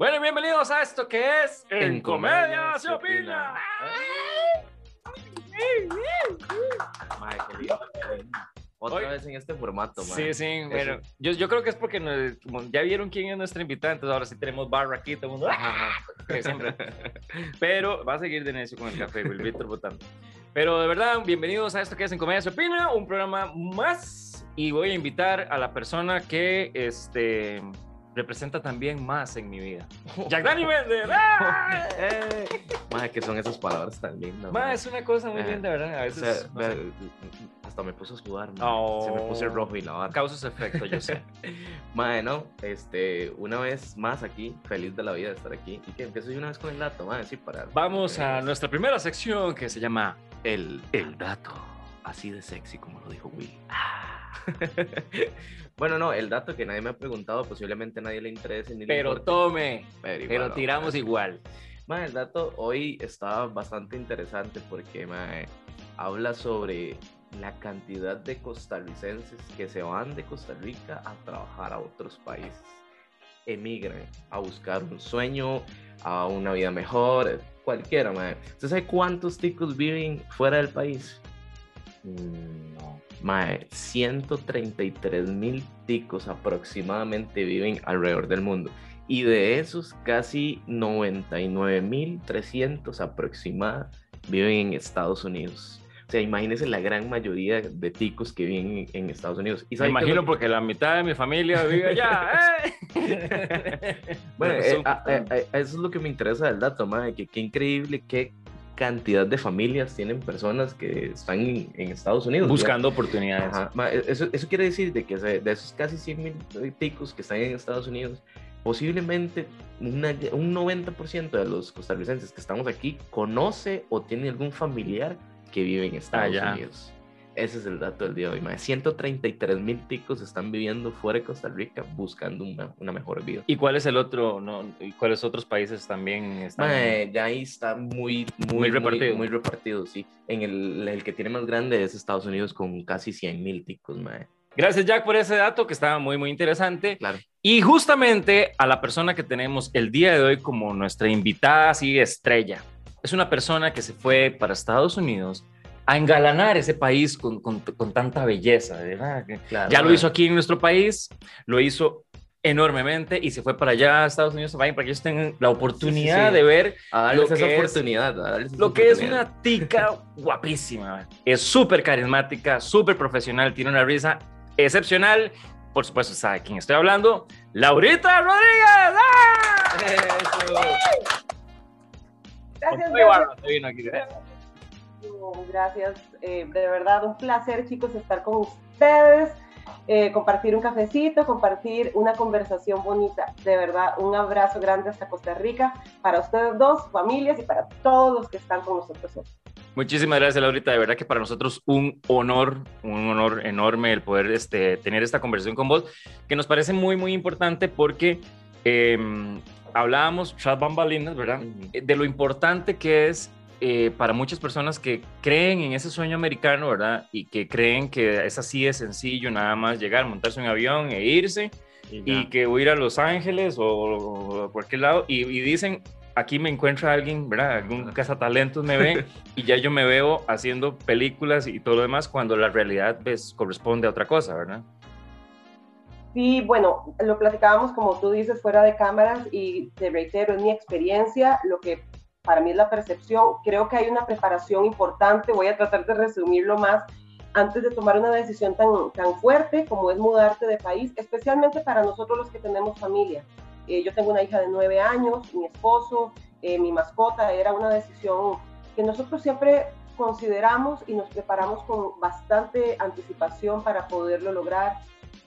Bueno, bienvenidos a esto que es En, Comedia, se opina. Otra Hoy- vez en este formato, mae. Sí, sí, bueno, yo, yo creo que es porque nos- como ya vieron quién es nuestra invitada, entonces ahora sí tenemos barra aquí, todo el mundo, ¡ah! siempre. Pero va a seguir de necio con el café, el Víctor votando. Pero de verdad, bienvenidos a esto que es En Comedia se opina, un programa más, y voy a invitar a la persona que, este, representa también más en mi vida. Jack Dani Méndez. ¡ah! Eh, mae, que son esas palabras tan lindas. Mae. es una cosa muy Ajá. linda, ¿verdad? A O veces sea, no sé, hasta me puso a sudar. Oh. Se me puso el rojo y la barra. causa efecto, yo sé. Mae, no, este, una vez más aquí, feliz de la vida de estar aquí. Y que empiezo yo una vez con el dato, mae, sí, para... Vamos a para- nuestra primera sección que se llama El, El Dato. así de sexy como lo dijo Will. bueno, no, el dato que nadie me ha preguntado, posiblemente a nadie le interese ni le Pero importe, tome, pero, pero tiramos ver. igual. Mae, el dato hoy está bastante interesante porque mae, habla sobre la cantidad de costarricenses que se van de Costa Rica a trabajar a otros países. Emigran a buscar un sueño, a una vida mejor, cualquiera, mae. ¿Usted sabe cuántos ticos viven fuera del país? Mm, No. Mae, 133 mil ticos aproximadamente viven alrededor del mundo. Y de esos, casi 99 mil 300 aproximadamente viven en Estados Unidos. O sea, imagínense la gran mayoría de ticos que viven en, Estados Unidos. ¿Y Me sabe qué es imagino porque la mitad de mi familia vive allá. ¡eh! Bueno, No, eh, son- a- a- a- eso es lo que me interesa del dato, mae, que qué increíble qué cantidad de familias tienen personas que están en, en Estados Unidos. Buscando oportunidades. Ajá, ma, e- Eso, eso quiere decir de que de esos casi 100 mil ticos que están en Estados Unidos, posiblemente una- un 90% de los costarricenses que estamos aquí conoce o tiene algún familiar que vive en Estados Allá. Unidos. Ese es el dato del día de hoy. ma. 133 mil ticos están viviendo fuera de Costa Rica buscando una, una mejor vida. ¿Y cuál es el otro? No, ¿Y cuáles otros países también están? Ya ahí está muy, muy, Muy repartido. Muy, repartido, sí. En el, el que tiene más grande es Estados Unidos con casi 100 mil ticos, mae. Gracias, Jack, por ese dato que estaba muy, muy interesante. Claro. Y justamente a la persona que tenemos el día de hoy como nuestra invitada así estrella. Es una persona que se fue para Estados Unidos a engalanar ese país con, con- con tanta belleza, ¿verdad? Que Claro, Ya lo hizo aquí en nuestro país, lo hizo enormemente y se fue para allá a Estados Unidos para que ellos tengan la oportunidad Sí, sí, sí. de ver A darles esa que es- oportunidad. a darles esa lo que es oportunidad. una tica guapísima. Es súper carismática, súper profesional, tiene una risa excepcional. Por supuesto, sabe quién estoy hablando. Laurita Rodríguez. ¡Ah! Gracias, bárbaro, gracias. Gracias, eh, de verdad, un placer, chicos, estar con ustedes, eh, compartir un cafecito, compartir una conversación bonita. De verdad, un abrazo grande hasta Costa Rica para ustedes dos, familias y para todos los que están con nosotros hoy. Muchísimas gracias, Laurita. De verdad que para nosotros un honor, un honor enorme el poder este, tener esta conversación con vos, que nos parece muy, muy importante porque eh, hablábamos, tras bambalinas, ¿verdad? Eh, De lo importante que es eh, para muchas personas que creen en ese sueño americano, ¿verdad? Y que creen que es así de sencillo, nada más llegar, montarse en un avión e irse y que voy a ir a Los Ángeles o, o a cualquier lado y, y dicen, aquí me encuentra alguien, ¿verdad? Algún cazatalentos me ve y ya yo me veo haciendo películas y todo lo demás cuando la realidad pues, corresponde a otra cosa, ¿verdad? Sí, bueno, lo platicábamos como tú dices fuera de cámaras y te reitero, es mi experiencia, lo que para mí es la percepción. Creo que hay una preparación importante, voy a tratar de resumirlo más antes de tomar una decisión tan, tan fuerte como es mudarte de país, especialmente para nosotros los que tenemos familia. Eh, yo tengo una hija de nueve años, mi esposo, eh, mi mascota, era una decisión que nosotros siempre consideramos y nos preparamos con bastante anticipación para poderlo lograr.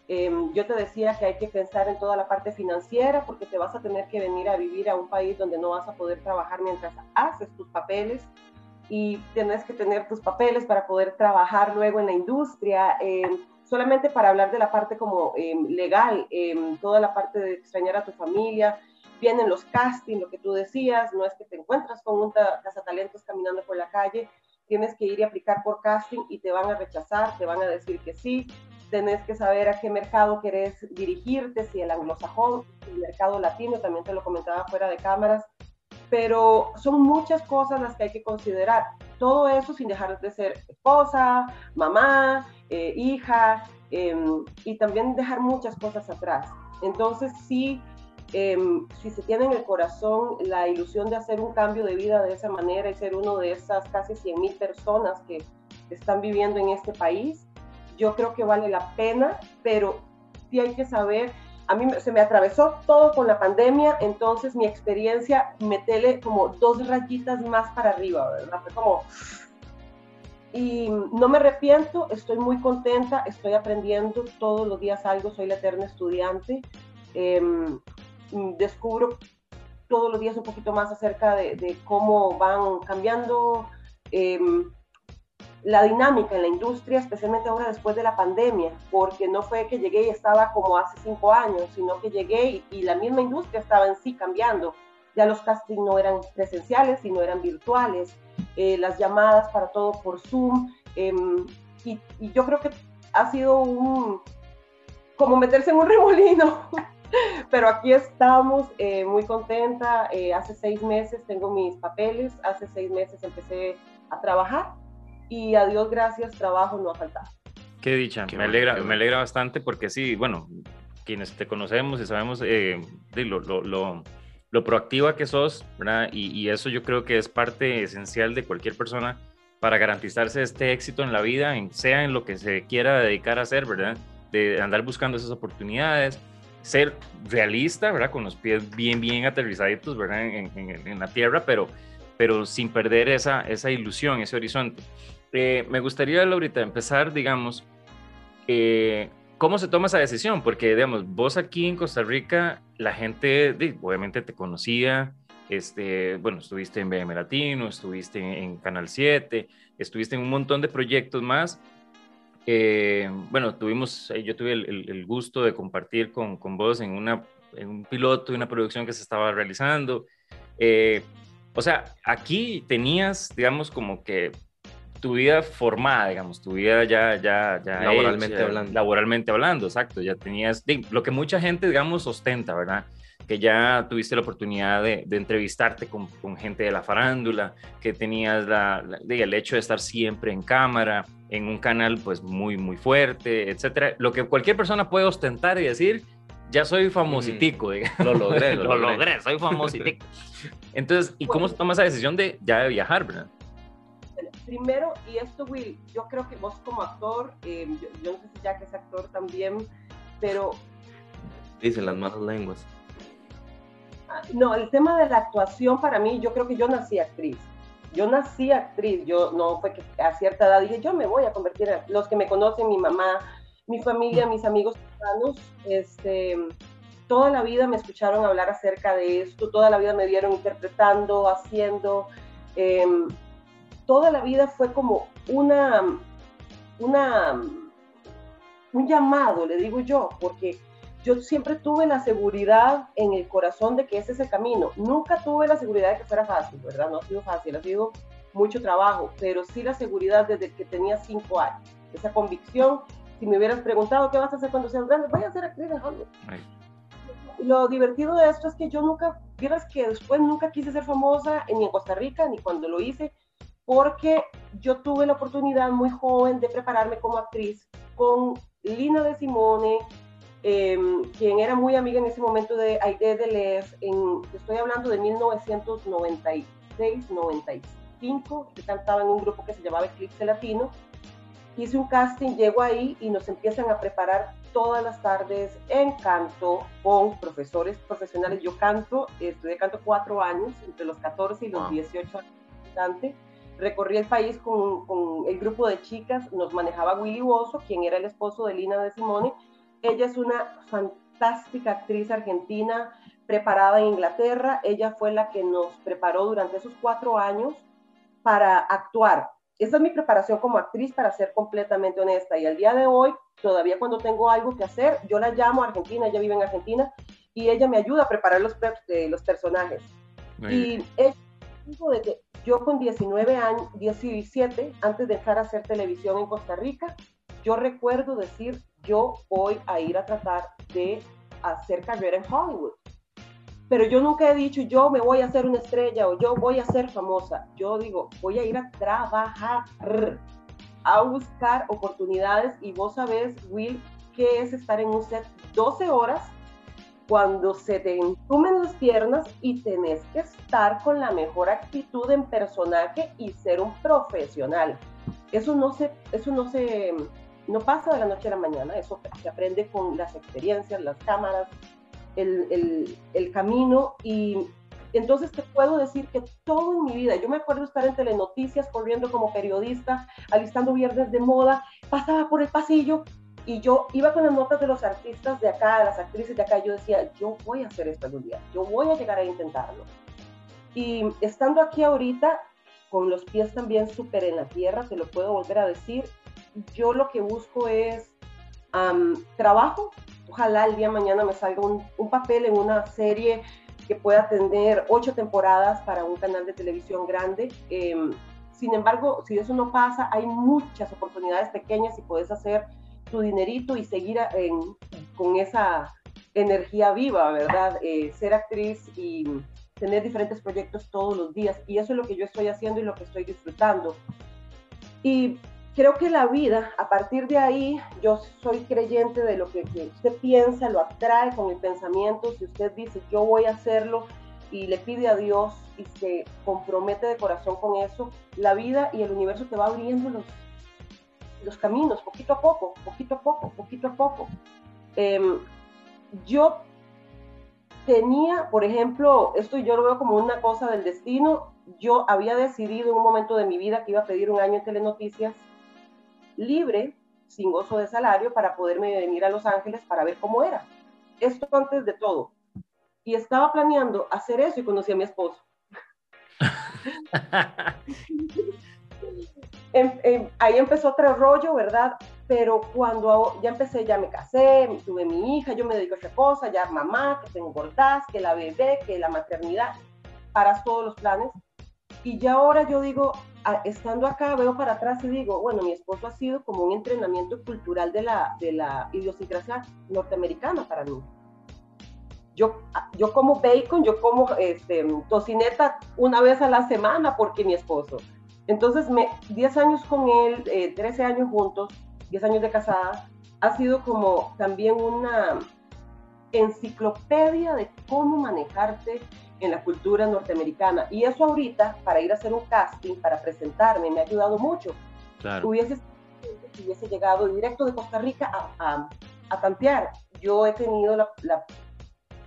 Eh, yo te decía que hay que pensar en toda la parte financiera porque te vas a tener que venir a vivir a un país donde no vas a poder trabajar mientras haces tus papeles y tienes que tener tus papeles para poder trabajar luego en la industria. Eh, solamente para hablar de la parte como eh, legal, toda la parte de extrañar a tu familia, vienen los castings, lo que tú decías, no es que te encuentras con un ta- cazatalentos caminando por la calle, tienes que ir y aplicar por casting y te van a rechazar, te van a decir que sí, tenés que saber a qué mercado querés dirigirte, si el anglosajón, el mercado latino, también te lo comentaba fuera de cámaras, pero son muchas cosas las que hay que considerar. Todo eso sin dejar de ser esposa, mamá, eh, hija, em, y también dejar muchas cosas atrás. Entonces, sí, em, si se tiene en el corazón la ilusión de hacer un cambio de vida de esa manera y ser uno de esas casi 100 mil personas que están viviendo en este país, yo creo que vale la pena, pero sí hay que saber, a mí se me atravesó todo con la pandemia, entonces mi experiencia, metele como dos rayitas más para arriba, ¿verdad? Fue como... Y no me arrepiento, estoy muy contenta, estoy aprendiendo todos los días algo, soy la eterna estudiante. Em, descubro todos los días un poquito más acerca de, cómo van cambiando eh, la dinámica en la industria, especialmente ahora después de la pandemia, porque no fue que llegué y estaba como hace cinco años, sino que llegué y, la misma industria estaba en sí cambiando. Ya los castings no eran presenciales, sino eran virtuales, eh, las llamadas para todo por Zoom, em, y, yo creo que ha sido un, como meterse en un remolino. Pero aquí estamos, eh, muy contenta. Eh, hace seis meses tengo mis papeles, hace seis meses empecé a trabajar y a Dios gracias, trabajo no ha faltado. Qué dicha, me, alegra, me alegra bastante porque sí, bueno, quienes te conocemos y sabemos eh, lo, lo, lo, proactiva que sos, ¿verdad? Y, y, eso yo creo que es parte esencial de cualquier persona para garantizarse este éxito en la vida, en, sea en lo que se quiera dedicar a hacer, ¿verdad? De andar buscando esas oportunidades, ser realista, ¿verdad? Con los pies bien, bien aterrizaditos, ¿verdad? En, en, en la tierra, pero, pero sin perder esa, esa ilusión, ese horizonte. Eh, me gustaría, Laurita, empezar, digamos, eh, ¿cómo se toma esa decisión? Porque, digamos, vos aquí en Costa Rica, la gente obviamente te conocía, este, bueno, estuviste en BM Latino, estuviste en, Canal 7, estuviste en un montón de proyectos más. Eh, bueno, tuvimos, yo tuve el, gusto de compartir con, con, vos en, una, en un piloto y una producción que se estaba realizando. o sea, aquí tenías, digamos, como que tu vida formada, digamos, tu vida ya, ya, ya laboralmente hablando. Laboralmente hablando, exacto, ya tenías, lo que mucha gente, digamos, ostenta, ¿verdad? Que ya tuviste la oportunidad de, entrevistarte con, con, gente de la farándula, que tenías la, el hecho de estar siempre en cámara, en un canal pues muy, muy fuerte, etcétera. Lo que cualquier persona puede ostentar y decir, ya soy famositico, mm, Lo logré, lo, logré. soy famositico. Entonces, ¿y cómo se toma esa decisión de ya de viajar, verdad? Primero, y esto, Will, yo creo que vos como actor, eh, yo, no sé si Jack es actor también, pero... Dicen las malas lenguas. No, el tema de la actuación para mí, yo creo que yo nací actriz. Yo nací actriz, yo no fue que a cierta edad dije, yo me voy a convertir en... Los que me conocen, mi mamá, mi familia, mis amigos hermanos, este, toda la vida me escucharon hablar acerca de esto, toda la vida me vieron interpretando, haciendo. Eh, toda la vida fue como una, una, un llamado, le digo yo, porque yo siempre tuve la seguridad en el corazón de que ese es el camino. Nunca tuve la seguridad de que fuera fácil, ¿verdad? No ha sido fácil, ha sido mucho trabajo, pero sí la seguridad desde que tenía cinco años. Esa convicción, si me hubieras preguntado qué vas a hacer cuando seas grande, voy a ser actriz de Hollywood. Lo divertido de esto es que yo nunca, vieras que después nunca quise ser famosa ni en Costa Rica, ni cuando lo hice, porque yo tuve la oportunidad muy joven de prepararme como actriz con Lina de Simone, em, quien era muy amiga en ese momento de Aide Deleuze, en, estoy hablando de 1996-95, que cantaba en un grupo que se llamaba Eclipse Latino. Hice un casting, llego ahí y nos empiezan a preparar todas las tardes en canto con profesores profesionales. Yo canto, estudié canto cuatro años, entre los 14 y los 18 años recorrí el país con, con, el grupo de chicas, nos manejaba Willy Bozo, quien era el esposo de Lina de Simone. Ella es una fantástica actriz argentina preparada en Inglaterra. Ella fue la que nos preparó durante esos cuatro años para actuar. Esa es mi preparación como actriz, para ser completamente honesta. Y al día de hoy, todavía cuando tengo algo que hacer, yo la llamo a Argentina, ella vive en Argentina, y ella me ayuda a preparar los, de los personajes. y es de que yo con 19 años, 17, antes de dejar hacer televisión en Costa Rica, yo recuerdo decir, yo voy a ir a tratar de hacer carrera en Hollywood. Pero yo nunca he dicho, yo me voy a hacer una estrella o yo voy a ser famosa. Yo digo, voy a ir a trabajar, a buscar oportunidades y vos sabés, Will, qué es estar en un set 12 horas cuando se te entumen las piernas y tenés que estar con la mejor actitud en personaje y ser un profesional. Eso no se, eso no se, no pasa de la noche a la mañana, eso se aprende con las experiencias, las cámaras, el, el, el camino y entonces te puedo decir que todo en mi vida, yo me acuerdo estar en telenoticias corriendo como periodista, alistando viernes de moda, pasaba por el pasillo y yo iba con las notas de los artistas de acá, las actrices de acá, yo decía, yo voy a hacer esto algún día, yo voy a llegar a intentarlo. Y estando aquí ahorita, con los pies también súper en la tierra, te lo puedo volver a decir, yo lo que busco es trabajo, ojalá el día de mañana me salga un, un papel en una serie que pueda tener ocho temporadas para un canal de televisión grande. Em, sin embargo, si eso no pasa, hay muchas oportunidades pequeñas y puedes hacer tu dinerito y seguir con esa energía viva, ¿verdad? Eh, ser actriz y tener diferentes proyectos todos los días. Y eso es lo que yo estoy haciendo y lo que estoy disfrutando. Y creo que la vida, a partir de ahí, yo soy creyente de lo que, usted piensa, lo atrae con el pensamiento. Si usted dice, yo voy a hacerlo y le pide a Dios y se compromete de corazón con eso, la vida y el universo te va abriendo los, los caminos, poquito a poco, poquito a poco, poquito a poco. Em, yo tenía, por ejemplo, esto yo lo veo como una cosa del destino, yo había decidido en un momento de mi vida que iba a pedir un año en Telenoticias libre, sin gozo de salario, para poderme venir a Los Ángeles para ver cómo era. Esto antes de todo. Y estaba planeando hacer eso y conocí a mi esposo. ahí empezó otro rollo, ¿verdad? Pero cuando ya empecé, ya me casé, tuve mi hija, yo me dedico a esa cosa, ya mamá, que tengo engordás, que la bebé, que la maternidad, paras todos los planes. Y ya ahora yo digo, estando acá, veo para atrás y digo, bueno, mi esposo ha sido como un entrenamiento cultural de la, de la idiosincrasia norteamericana para mí. Yo, yo como bacon, yo como este, tocineta una vez a la semana porque mi esposo. Entonces, me, 10 años con él, 13 eh, años juntos, 10 años de casada, ha sido como también una enciclopedia de cómo manejarte en la cultura norteamericana. Y eso ahorita, para ir a hacer un casting, para presentarme, me ha ayudado mucho. Claro. Hubiese, hubiese llegado directo de Costa Rica a, a, tantear. Yo he tenido la, la,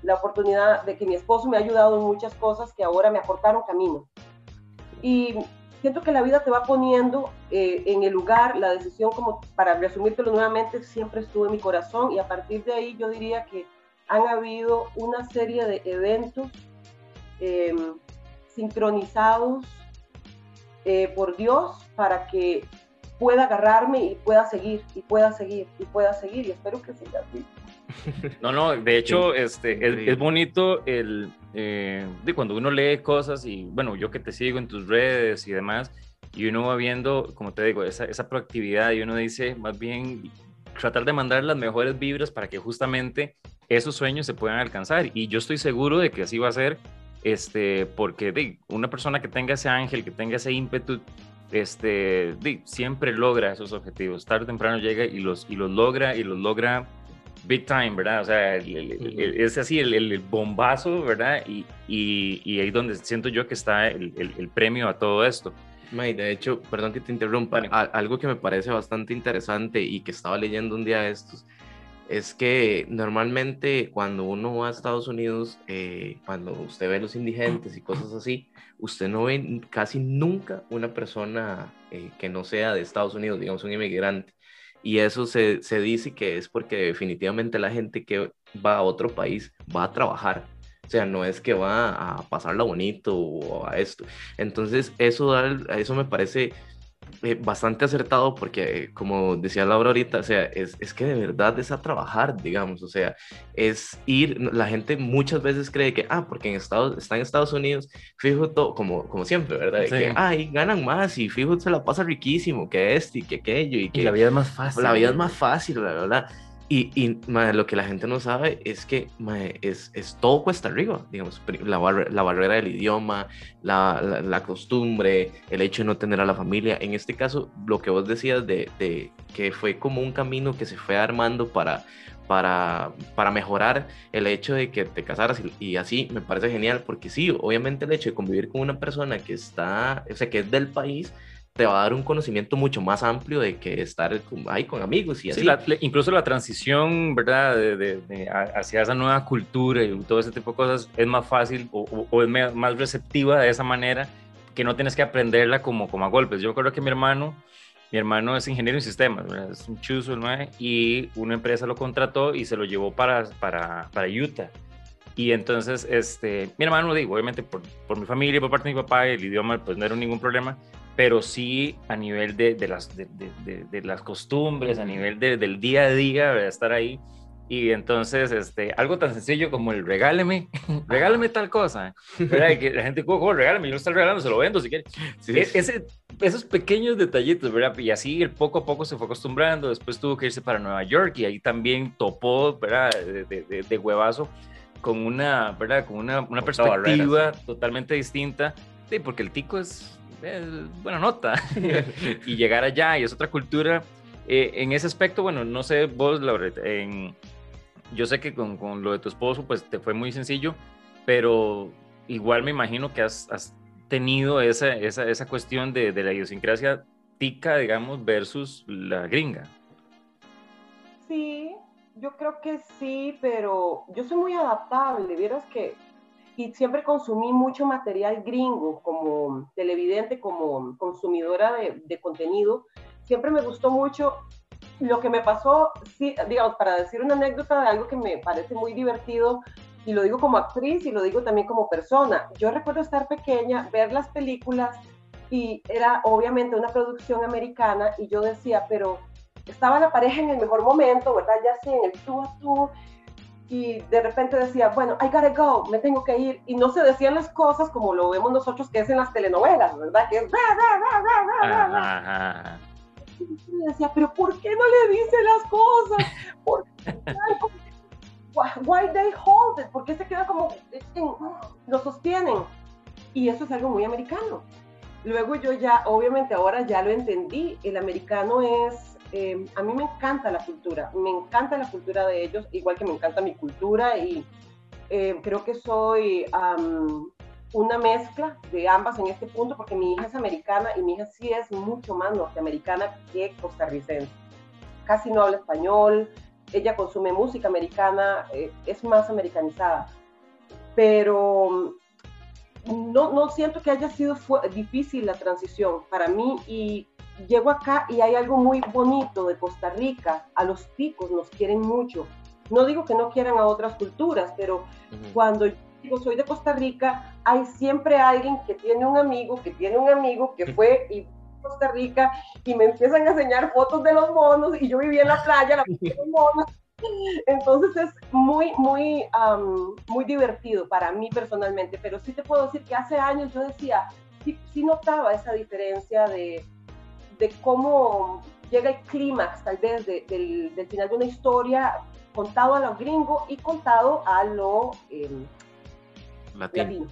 la, oportunidad de que mi esposo me ha ayudado en muchas cosas que ahora me aportaron camino. Y siento que la vida te va poniendo eh, en el lugar, la decisión, como para resumírtelo nuevamente, siempre estuvo en mi corazón y a partir de ahí yo diría que han habido una serie de eventos em, sincronizados eh, por Dios para que pueda agarrarme y pueda seguir, y pueda seguir, y pueda seguir, y espero que siga así. No, no, de hecho, este, es, bonito el, eh, de cuando uno lee cosas y, bueno, yo que te sigo en tus redes y demás, y uno va viendo, como te digo, esa, esa proactividad y uno dice, más bien, tratar de mandar las mejores vibras para que justamente esos sueños se puedan alcanzar. Y yo estoy seguro de que así va a ser, este, porque de, una persona que tenga ese ángel, que tenga ese ímpetu, este, de, siempre logra esos objetivos. Tarde o temprano llega y los, y los logra y los logra big time, ¿verdad? O sea, es así el, bombazo, ¿verdad? Y, y, ahí donde siento yo que está el, premio a todo esto. May, de hecho, perdón que te interrumpa, algo que me parece bastante interesante y que estaba leyendo un día de estos, es que normalmente cuando uno va a Estados Unidos, eh, cuando usted ve los indigentes y cosas así, usted no ve casi nunca una persona eh, que no sea de Estados Unidos, digamos un inmigrante. Y eso se, se, dice que es porque definitivamente la gente que va a otro país va a trabajar. O sea, no es que va a pasarla bonito o a esto. Entonces, eso, eso me parece eh, bastante acertado porque, como decía Laura ahorita, o sea, es, es, que de verdad es a trabajar, digamos, o sea, es ir, la gente muchas veces cree que, ah, porque en Estados, está en Estados Unidos, fijo todo, como, como siempre, ¿verdad? De que, ay, ganan más y fijo se la pasa riquísimo, que este y que aquello y que... la vida es más fácil. La vida es más fácil, la verdad. Y, lo que la gente no sabe es que es, es, todo cuesta arriba, digamos, la, barrera del idioma, la, costumbre, el hecho de no tener a la familia. En este caso, lo que vos decías de, de que fue como un camino que se fue armando para, para, para mejorar el hecho de que te casaras y, y, así me parece genial porque sí, obviamente el hecho de convivir con una persona que está, o sea, que es del país, te va a dar un conocimiento mucho más amplio de que estar ahí con amigos y así. incluso la transición, ¿verdad? De, hacia esa nueva cultura y todo ese tipo de cosas es más fácil o, es más receptiva de esa manera que no tienes que aprenderla como, como a golpes. Yo creo que mi hermano, mi hermano es ingeniero en sistemas, es un chuzo, ¿no? Y una empresa lo contrató y se lo llevó para, para, para Utah. Y entonces, este, mi hermano, digo, obviamente por, por mi familia, por parte de mi papá, el idioma pues no era ningún problema, pero sí a nivel de, de las, de, de, las costumbres, a nivel del día a día, de estar ahí. Y entonces, este, algo tan sencillo como el regáleme, regáleme tal cosa. ¿verdad? que la gente, ¿cómo, regáleme? Yo lo estoy regalando, se lo vendo si quiere. E, ese, esos pequeños detallitos, ¿verdad? Y así él poco a poco se fue acostumbrando. Después tuvo que irse para Nueva York y ahí también topó, ¿verdad? De, de huevazo con una, ¿verdad? Con una, una perspectiva totalmente distinta. Sí, porque el tico es buena nota. y llegar allá y es otra cultura. Eh, en ese aspecto, bueno, no sé vos, Laura, en, yo sé que con, con, lo de tu esposo, pues te fue muy sencillo, pero igual me imagino que has, has tenido esa, esa, esa cuestión de, de, la idiosincrasia tica, digamos, versus la gringa. Sí, yo creo que sí, pero yo soy muy adaptable. Vieras que y siempre consumí mucho material gringo como televidente, como consumidora de, de, contenido. Siempre me gustó mucho lo que me pasó, sí, digamos, para decir una anécdota de algo que me parece muy divertido, y lo digo como actriz y lo digo también como persona. Yo recuerdo estar pequeña, ver las películas y era obviamente una producción americana y yo decía, pero estaba la pareja en el mejor momento, ¿verdad? Ya sí, en el tú a tú, y de repente decía, bueno, I gotta go, me tengo que ir, y no se decían las cosas como lo vemos nosotros que es en las telenovelas, ¿verdad? Que es... Y decía, pero ¿por qué no le dice las cosas? ¿Por qué? Why they hold it? ¿Por qué se queda como, lo sostienen? Y eso es algo muy americano. Luego yo ya, obviamente ahora ya lo entendí, el americano es Em, a mí me encanta la cultura, me encanta la cultura de ellos, igual que me encanta mi cultura y em, creo que soy una mezcla de ambas en este punto porque mi hija es americana y mi hija sí es mucho más norteamericana que costarricense. Casi no habla español, ella consume música americana, eh, es más americanizada, pero no, no siento que haya sido difícil la transición para mí y llego acá y hay algo muy bonito de Costa Rica. A los ticos nos quieren mucho. No digo que no quieran a otras culturas, pero cuando digo soy de Costa Rica, hay siempre alguien que tiene un amigo, que tiene un amigo que fue y Costa Rica y me empiezan a enseñar fotos de los monos y yo vivía en la playa, la de los monos. Entonces es muy, muy, muy divertido para mí personalmente, pero sí te puedo decir que hace años yo decía, sí, sí notaba esa diferencia de, de cómo llega el clímax, tal vez, del, final de una historia contado a lo gringo y contado a lo em, latino.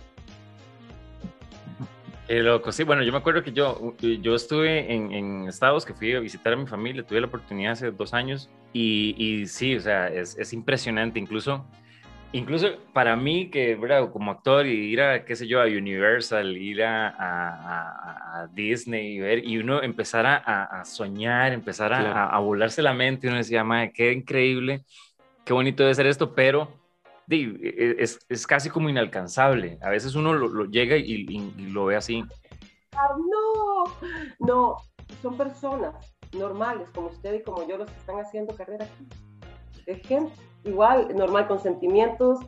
Qué loco, sí, bueno, yo me acuerdo que yo, yo estuve en, Estados, que fui a visitar a mi familia, tuve la oportunidad hace dos años y, y sí, o sea, es, es impresionante, incluso incluso para mí, que ¿verdad? como actor, y ir a, qué sé yo, a Universal, ir a, a, Disney y ver, y uno empezar a, soñar, empezar a, volarse la mente, y uno decía, madre, qué increíble, qué bonito debe ser esto, pero e, es, es, casi como inalcanzable. A veces uno lo, llega y, lo ve así. Ah, no, no, son personas normales como usted y como yo los que están haciendo carrera aquí. Gente igual, normal, con sentimientos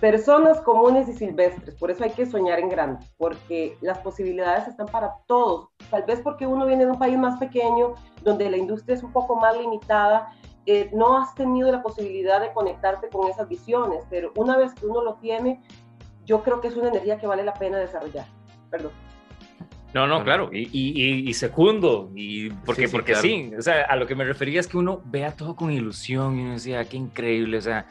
personas comunes y silvestres, por eso hay que soñar en grande, porque las posibilidades están para todos, tal vez porque uno viene de un país más pequeño, donde la industria es un poco más limitada, eh, no has tenido la posibilidad de conectarte con esas visiones, pero una vez que uno lo tiene, yo creo que es una energía que vale la pena desarrollar. Perdón. No, no, claro, y, y, y segundo, y porque, sí, porque sí, o sea, a lo que me refería es que uno vea todo con ilusión y uno decía, ah, qué increíble, o sea,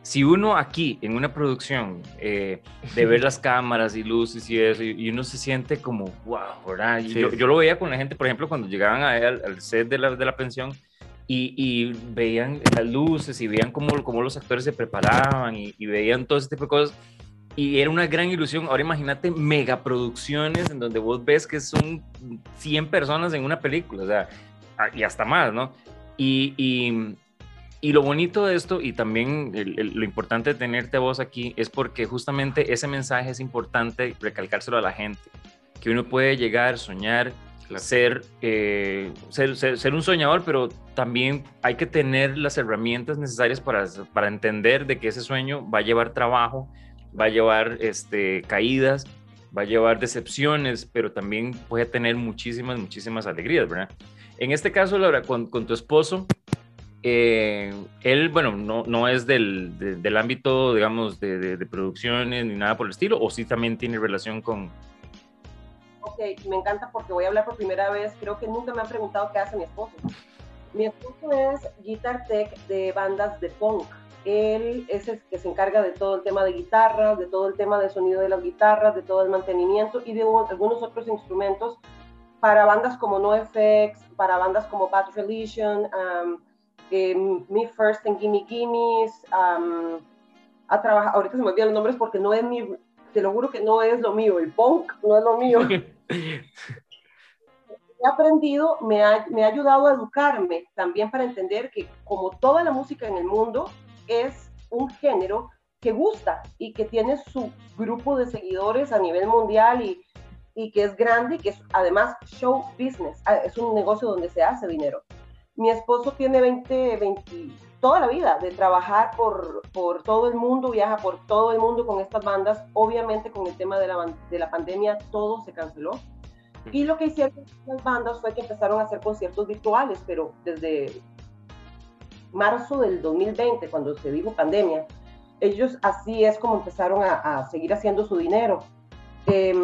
si uno aquí en una producción eh, de ver las cámaras y luces y eso, y, uno se siente como, wow, ¿verdad? yo, yo, lo veía con la gente, por ejemplo, cuando llegaban a, al, al set de la, de la pensión y, y, veían las luces y veían cómo, cómo los actores se preparaban y, y veían todo ese tipo de cosas y era una gran ilusión. Ahora imagínate megaproducciones en donde vos ves que son 100 personas en una película, o sea, y hasta más, ¿no? Y, y, y lo bonito de esto y también lo importante de tenerte vos aquí es porque justamente ese mensaje es importante recalcárselo a la gente, que uno puede llegar, soñar, ser, eh, ser, ser, ser, un soñador, pero también hay que tener las herramientas necesarias para, para entender de que ese sueño va a llevar trabajo, va a llevar este, caídas, va a llevar decepciones, pero también puede tener muchísimas, muchísimas alegrías, ¿verdad? En este caso, Laura, con, con tu esposo, eh, él, bueno, no, no es del, de, del ámbito, digamos, de, de, de, producciones ni nada por el estilo, o sí también tiene relación con... Ok, me encanta porque voy a hablar por primera vez, creo que nunca me han preguntado qué hace mi esposo. Mi esposo es guitar tech de bandas de punk él es el que se encarga de todo el tema de guitarras, de todo el tema de sonido de las guitarras, de todo el mantenimiento y de algunos otros instrumentos para bandas como NoFX, para bandas como Bad Religion, um, eh, Me First and Gimme Gimmes. Um, ha trabajado, ahorita se me olvidan los nombres porque no es mi, te lo juro que no es lo mío, el punk no es lo mío. he aprendido, me ha, me ha ayudado a educarme también para entender que como toda la música en el mundo, es un género que gusta y que tiene su grupo de seguidores a nivel mundial y, y que es grande y que es además show business, ah, es un negocio donde se hace dinero. Mi esposo tiene 20, 20 toda la vida de trabajar por, por todo el mundo, viaja por todo el mundo con estas bandas. Obviamente con el tema de la, de la pandemia todo se canceló. Y lo que hicieron las bandas fue que empezaron a hacer conciertos virtuales, pero desde marzo del 2020, cuando se dijo pandemia, ellos así es como empezaron a, seguir haciendo su dinero. Eh,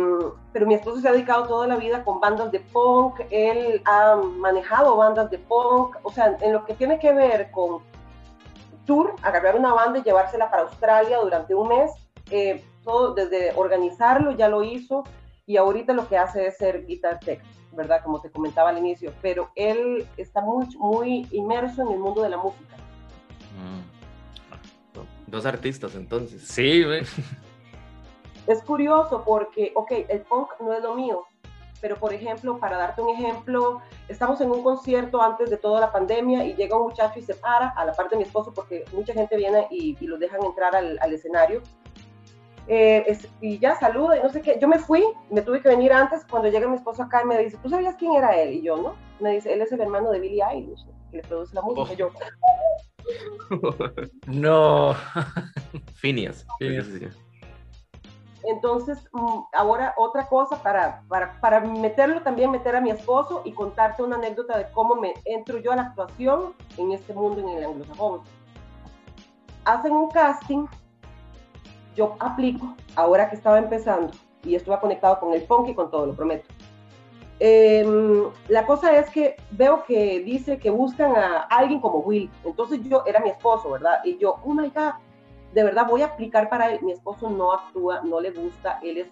pero mi esposo se ha dedicado toda la vida con bandas de punk, él ha manejado bandas de punk, o sea, en lo que tiene que ver con tour, agarrar una banda y llevársela para Australia durante un mes, eh, todo desde organizarlo ya lo hizo y ahorita lo que hace es ser guitar tech. ¿Verdad? Como te comentaba al inicio, pero él está muy, muy inmerso en el mundo de la música. Mm. Dos artistas entonces. Sí, güey. Es curioso porque, ok, el punk no es lo mío, pero por ejemplo, para darte un ejemplo, estamos en un concierto antes de toda la pandemia y llega un muchacho y se para a la parte de mi esposo porque mucha gente viene y, y los dejan entrar al, al escenario eh, es, y ya saluda y no sé qué. Yo me fui, me tuve que venir antes. Cuando llega mi esposo acá y me dice, ¿tú sabías quién era él? Y yo, ¿no? Me dice, él es el hermano de Billie Eilish, que le produce la música. Oh. Y yo, no. Phineas. Entonces, mm, ahora otra cosa para, para, para, meterlo también, meter a mi esposo y contarte una anécdota de cómo me entro yo a la actuación en este mundo en el anglosajón. Hacen un casting yo aplico ahora que estaba empezando y esto va conectado con el punk y con todo, lo prometo. Eh, la cosa es que veo que dice que buscan a alguien como Will. Entonces yo era mi esposo, ¿verdad? Y yo, oh my God, de verdad voy a aplicar para él. Mi esposo no actúa, no le gusta. Él es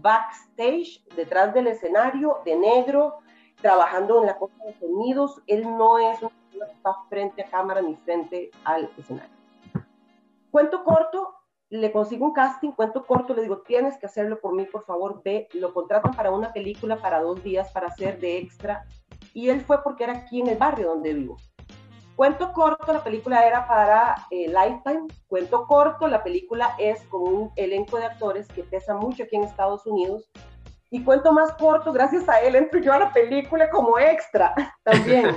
backstage, detrás del escenario, de negro, trabajando en la cosa de sonidos. Él no es persona que está frente a cámara ni frente al escenario. Cuento corto, le consigo un casting, cuento corto, le digo, tienes que hacerlo por mí, por favor, ve, lo contratan para una película para dos días para hacer de extra. Y él fue porque era aquí en el barrio donde vivo. Cuento corto, la película era para eh, Lifetime. Cuento corto, la película es con un elenco de actores que pesa mucho aquí en Estados Unidos. Y cuento más corto, gracias a él entro yo a la película como extra también.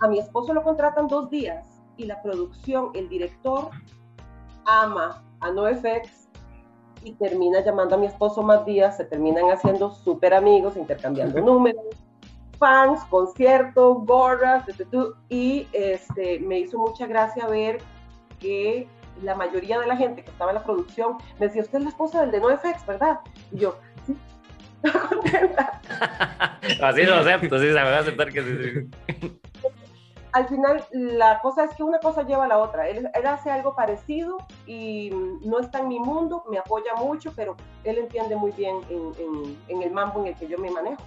a mi esposo lo contratan dos días y la producción, el director, ama a NoFX y termina llamando a mi esposo más días, se terminan haciendo súper amigos, intercambiando números, fans, conciertos, gorras, y este, me hizo mucha gracia ver que la mayoría de la gente que estaba en la producción me decía, usted es la esposa del de NoFX, ¿verdad? Y yo, sí, contenta. Así lo acepto, sí, se me va a aceptar que sí. Al final, la cosa es que una cosa lleva a la otra. Él, hace algo parecido y no está en mi mundo, me apoya mucho, pero él entiende muy bien en, en, el mambo en el que yo me manejo.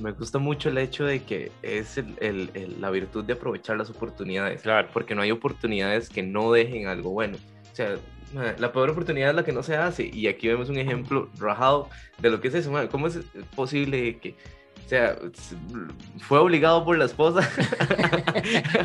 Me gusta mucho el hecho de que es el, el, la virtud de aprovechar las oportunidades, claro. porque no hay oportunidades que no dejen algo bueno. O sea, la peor oportunidad es la que no se hace. Y aquí vemos un ejemplo rajado de lo que es eso. ¿Cómo es posible que o sea, fue obligado por la esposa.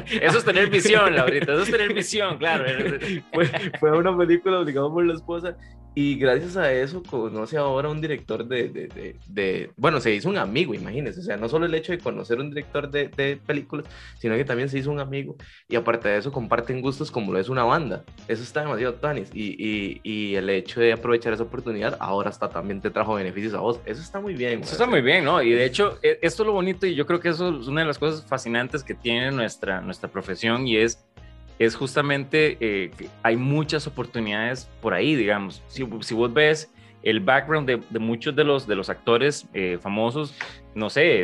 Eso es tener visión, Laurita, eso es tener visión, claro. Fue, fue una película obligado por la esposa y gracias a eso conoce ahora un director de, de, de, bueno, se hizo un amigo, imagínense, o sea, no solo el hecho de conocer un director de, películas, sino que también se hizo un amigo y aparte de eso comparten gustos como lo es una banda. Eso está demasiado tanis y, y, y, el hecho de aprovechar esa oportunidad ahora hasta también te trajo beneficios a vos. Eso está muy bien. Eso está muy bien, ¿no? Y de hecho, e, esto es lo bonito y yo creo que eso es una de las cosas fascinantes que tiene nuestra, nuestra profesión y es es justamente eh, que hay muchas oportunidades por ahí, digamos. Si, si vos ves el background de, de, muchos de los, de los actores eh, famosos, no sé,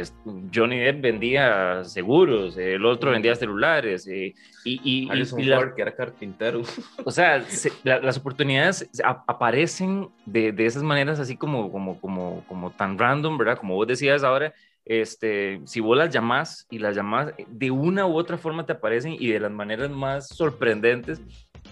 Johnny Depp vendía seguros, el otro vendía celulares, eh, y, y, y, la, que era carpintero. O sea, las oportunidades aparecen de, de, esas maneras así como, como, como, como tan random, ¿verdad? Como vos decías ahora, este, si vos las llamás y las llamás, de una u otra forma te aparecen y de las maneras más sorprendentes.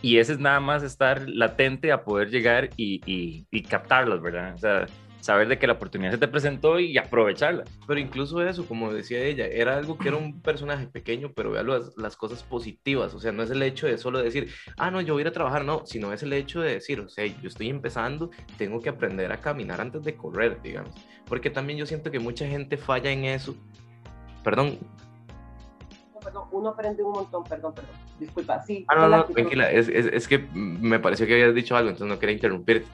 Y ese es nada más estar latente a poder llegar y, y, y captarlas, ¿verdad? O sea, saber de que la oportunidad se te presentó y aprovecharla. Pero incluso eso, como decía ella, era algo que era un personaje pequeño, pero vea las, las, cosas positivas, o sea, no es el hecho de solo decir, ah, no, yo voy a ir a trabajar, no, sino es el hecho de decir, o sea, yo estoy empezando, tengo que aprender a caminar antes de correr, digamos, porque también yo siento que mucha gente falla en eso. Perdón, perdón, uno aprende un montón, perdón, perdón. Disculpa, sí. Ah, no, no, tranquila, es, es, es, que me pareció que habías dicho algo, entonces no quería interrumpirte.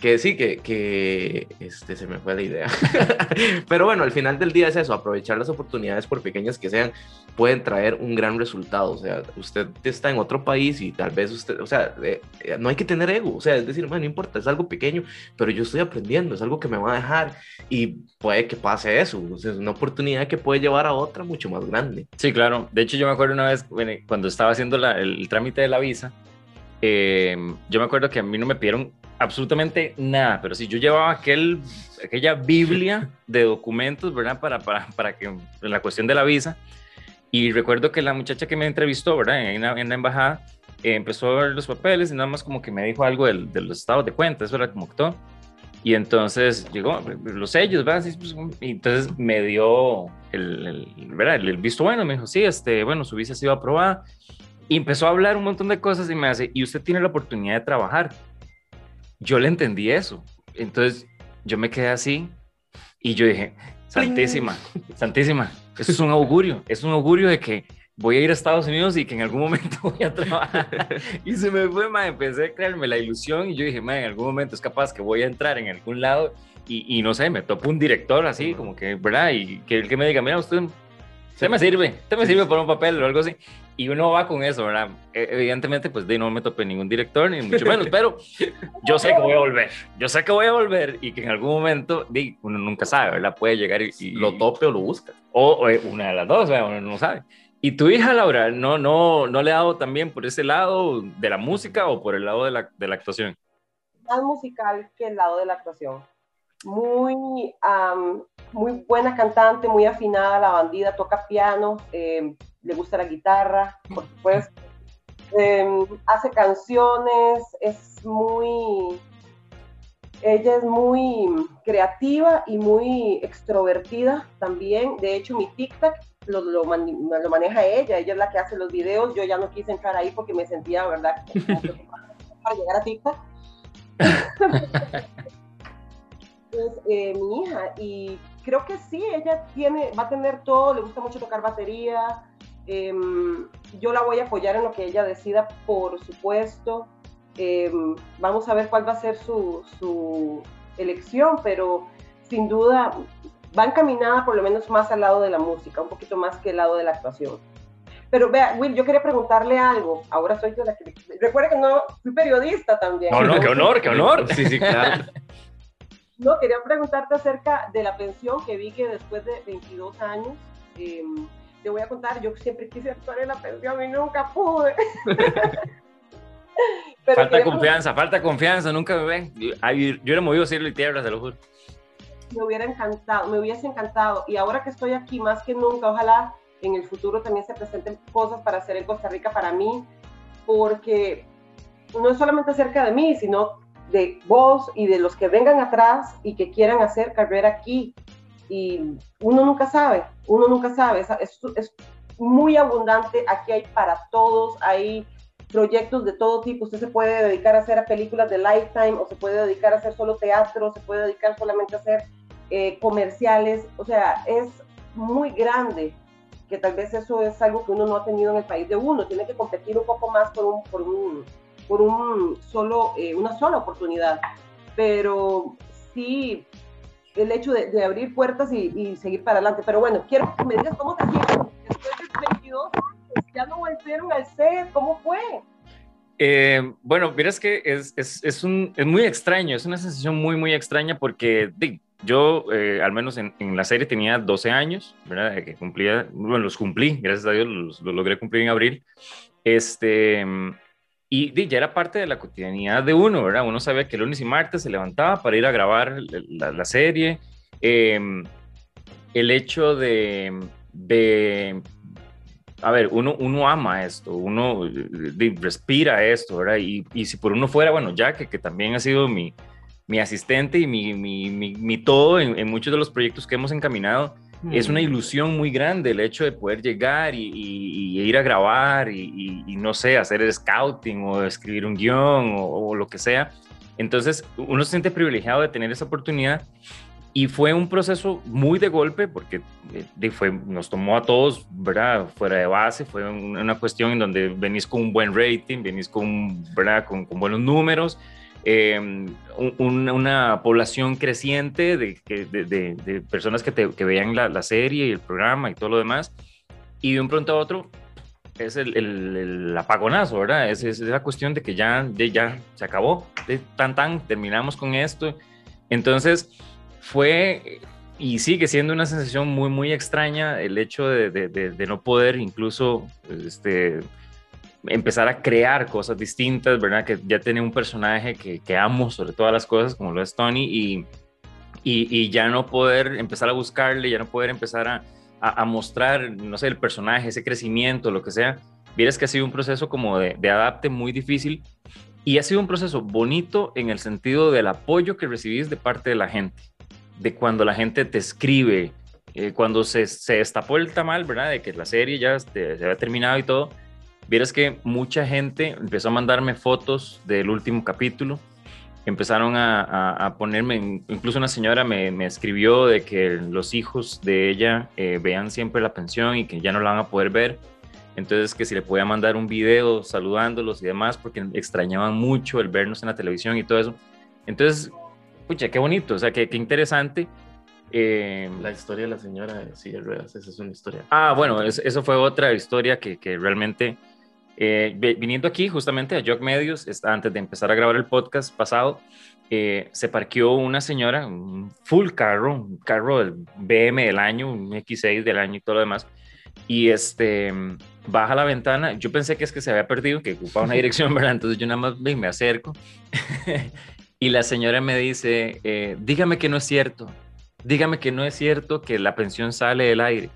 Que sí, que, que este, se me fue la idea. Pero bueno, al final del día es eso, aprovechar las oportunidades por pequeñas que sean, pueden traer un gran resultado. O sea, usted está en otro país y tal vez usted, o sea, eh, eh, no hay que tener ego, o sea, es decir, bueno, no importa, es algo pequeño, pero yo estoy aprendiendo, es algo que me va a dejar y puede que pase eso. O sea, es una oportunidad que puede llevar a otra mucho más grande. Sí, claro. De hecho, yo me acuerdo una vez cuando estaba haciendo la, el, trámite de la visa, eh, yo me acuerdo que a mí no me pidieron absolutamente nada, pero si yo llevaba aquel, aquella Biblia de documentos, ¿verdad? Para, para, para que, la cuestión de la visa, y recuerdo que la muchacha que me entrevistó, ¿verdad? En la, en la embajada, eh, empezó a ver los papeles y nada más como que me dijo algo del, de los estados de cuenta, eso era como que todo. Y entonces llegó los sellos, ¿verdad? Pues, y entonces me dio el, el, ¿verdad? el, visto bueno, me dijo, sí, este, bueno, su visa ha sido aprobada. Y empezó a hablar un montón de cosas y me hace, y usted tiene la oportunidad de trabajar yo le entendí eso. Entonces yo me quedé así y yo dije, Santísima, Santísima, eso es un augurio, es un augurio de que voy a ir a Estados Unidos y que en algún momento voy a trabajar. y se me fue, ma, empecé a crearme la ilusión y yo dije, ma, en algún momento es capaz que voy a entrar en algún lado y, y no sé, me topo un director así, como que, ¿verdad? Y que el que me diga, mira, usted, usted me sirve, usted me sirve por un papel o algo así y uno va con eso, ¿verdad? E, evidentemente, pues de no me topé ningún director, ni mucho menos, pero yo sé que voy a volver, yo sé que voy a volver y que en algún momento, uno nunca sabe, ¿verdad? Puede llegar y, lo tope o lo busca. O, eh, una de las dos, ¿verdad? uno no sabe. ¿Y tu hija, Laura, no, no, no le ha dado también por ese lado de la música o por el lado de la, de la actuación? Más musical que el lado de la actuación. Muy, muy buena cantante, muy afinada, la bandida, toca piano. Eh, le gusta la guitarra. Em, hace canciones, es muy, ella es muy creativa y muy extrovertida también. De hecho, mi TikTok lo, lo, lo, maneja ella, ella es la que hace los videos. Yo ya no quise entrar ahí porque me sentía, ¿verdad? para llegar a TikTok. es eh, mi hija y creo que sí, ella tiene, va a tener todo, le gusta mucho tocar batería, Em, yo la voy a apoyar en lo que ella decida, por supuesto. Em, vamos a ver cuál va a ser su, su elección, pero sin duda va encaminada por lo menos más al lado de la música, un poquito más que el lado de la actuación. Pero vea, Will, yo quería preguntarle algo. Ahora soy yo la que... Recuerda que no, soy periodista también. No, no, qué honor, qué honor. Sí, sí, claro. No, quería preguntarte acerca de la pensión que vi que después de 22 años, em, te voy a contar, yo siempre quise actuar en la pensión y nunca pude. falta confianza, falta confianza, nunca me ven. Yo, yo era movido cielo y tierra, se lo juro. Me hubiera encantado, me hubiese encantado. Y ahora que estoy aquí más que nunca, ojalá en el futuro también se presenten cosas para hacer en Costa Rica para mí, porque no es solamente acerca de mí, sino de vos y de los que vengan atrás y que quieran hacer carrera aquí. Y uno nunca sabe, uno nunca sabe, es, es muy abundante, aquí hay para todos, hay proyectos de todo tipo, usted se puede dedicar a hacer películas de Lifetime o se puede dedicar a hacer solo teatro, se puede dedicar solamente a hacer eh, comerciales, o sea, es muy grande que tal vez eso es algo que uno no ha tenido en el país de uno, tiene que competir un poco más por un, por un, por un solo, eh, una sola oportunidad. Pero sí, el hecho de, abrir puertas y, seguir para adelante. Pero bueno, quiero que me digas cómo te sientes después de 22 años, ya no volvieron al set, ¿cómo fue? Eh, bueno, miras que es, es, es, un, es muy extraño, es una sensación muy, muy extraña porque yo, eh, al menos en, la serie, tenía 12 años, ¿verdad? Que cumplía, bueno, los cumplí, gracias a Dios, los, logré cumplir en abril. Este, y, ya era parte de la cotidianidad de uno, ¿verdad? Uno sabía que el lunes y martes se levantaba para ir a grabar la, serie. Em, el hecho de, de, a ver, uno, uno ama esto, uno respira esto, ¿verdad? Y, y, si por uno fuera, bueno, ya que, que también ha sido mi, mi asistente y mi, mi, mi, todo en, muchos de los proyectos que hemos encaminado. Es una ilusión muy grande el hecho de poder llegar y, ir a grabar y, no sé, hacer el scouting o escribir un guion o, lo que sea. Entonces, uno se siente privilegiado de tener esa oportunidad y fue un proceso muy de golpe porque eh, fue, nos tomó a todos, ¿verdad? Fuera de base, fue una cuestión en donde venís con un buen rating, venís con, ¿verdad? con, con buenos números Em, una población creciente de, de, personas que, te, que veían la, serie y el programa y todo lo demás, y de un pronto a otro es el, el, apagonazo, ¿verdad? Es, es, la cuestión de que ya, de, ya se acabó, de tan tan, terminamos con esto. Entonces fue y sigue siendo una sensación muy, muy extraña el hecho de, de no poder incluso este, empezar a crear cosas distintas, ¿verdad? Que ya tenía un personaje que, que, amo sobre todas las cosas, como lo es Tony, y, y, ya no poder empezar a buscarle, ya no poder empezar a, a, mostrar, no sé, el personaje, ese crecimiento, lo que sea. Vieras que ha sido un proceso como de, de adapte muy difícil y ha sido un proceso bonito en el sentido del apoyo que recibís de parte de la gente, de cuando la gente te escribe, eh, cuando se, se destapó el tamal, ¿verdad? De que la serie ya se había terminado y todo Vieras que mucha gente empezó a mandarme fotos del último capítulo, empezaron a, ponerme, incluso una señora me, escribió de que los hijos de ella eh, vean siempre la pensión y que ya no la van a poder ver. Entonces que si le podía mandar un video saludándolos y demás, porque extrañaban mucho el vernos en la televisión y todo eso. Entonces, pucha, qué bonito, o sea, qué, qué interesante. Eh, la historia de la señora de Silla Ruedas, esa es una historia. Ah, bueno, eso fue otra historia que, que realmente eh, viniendo aquí justamente a Jog Medios, antes de empezar a grabar el podcast pasado, eh, se parqueó una señora, un full carro, un carro del BM del año, un X6 del año y todo lo demás, y este, baja la ventana, yo pensé que es que se había perdido, que ocupaba una dirección, ¿verdad? Entonces yo nada más me acerco y la señora me dice, eh, dígame que no es cierto, dígame que no es cierto que la pensión sale del aire.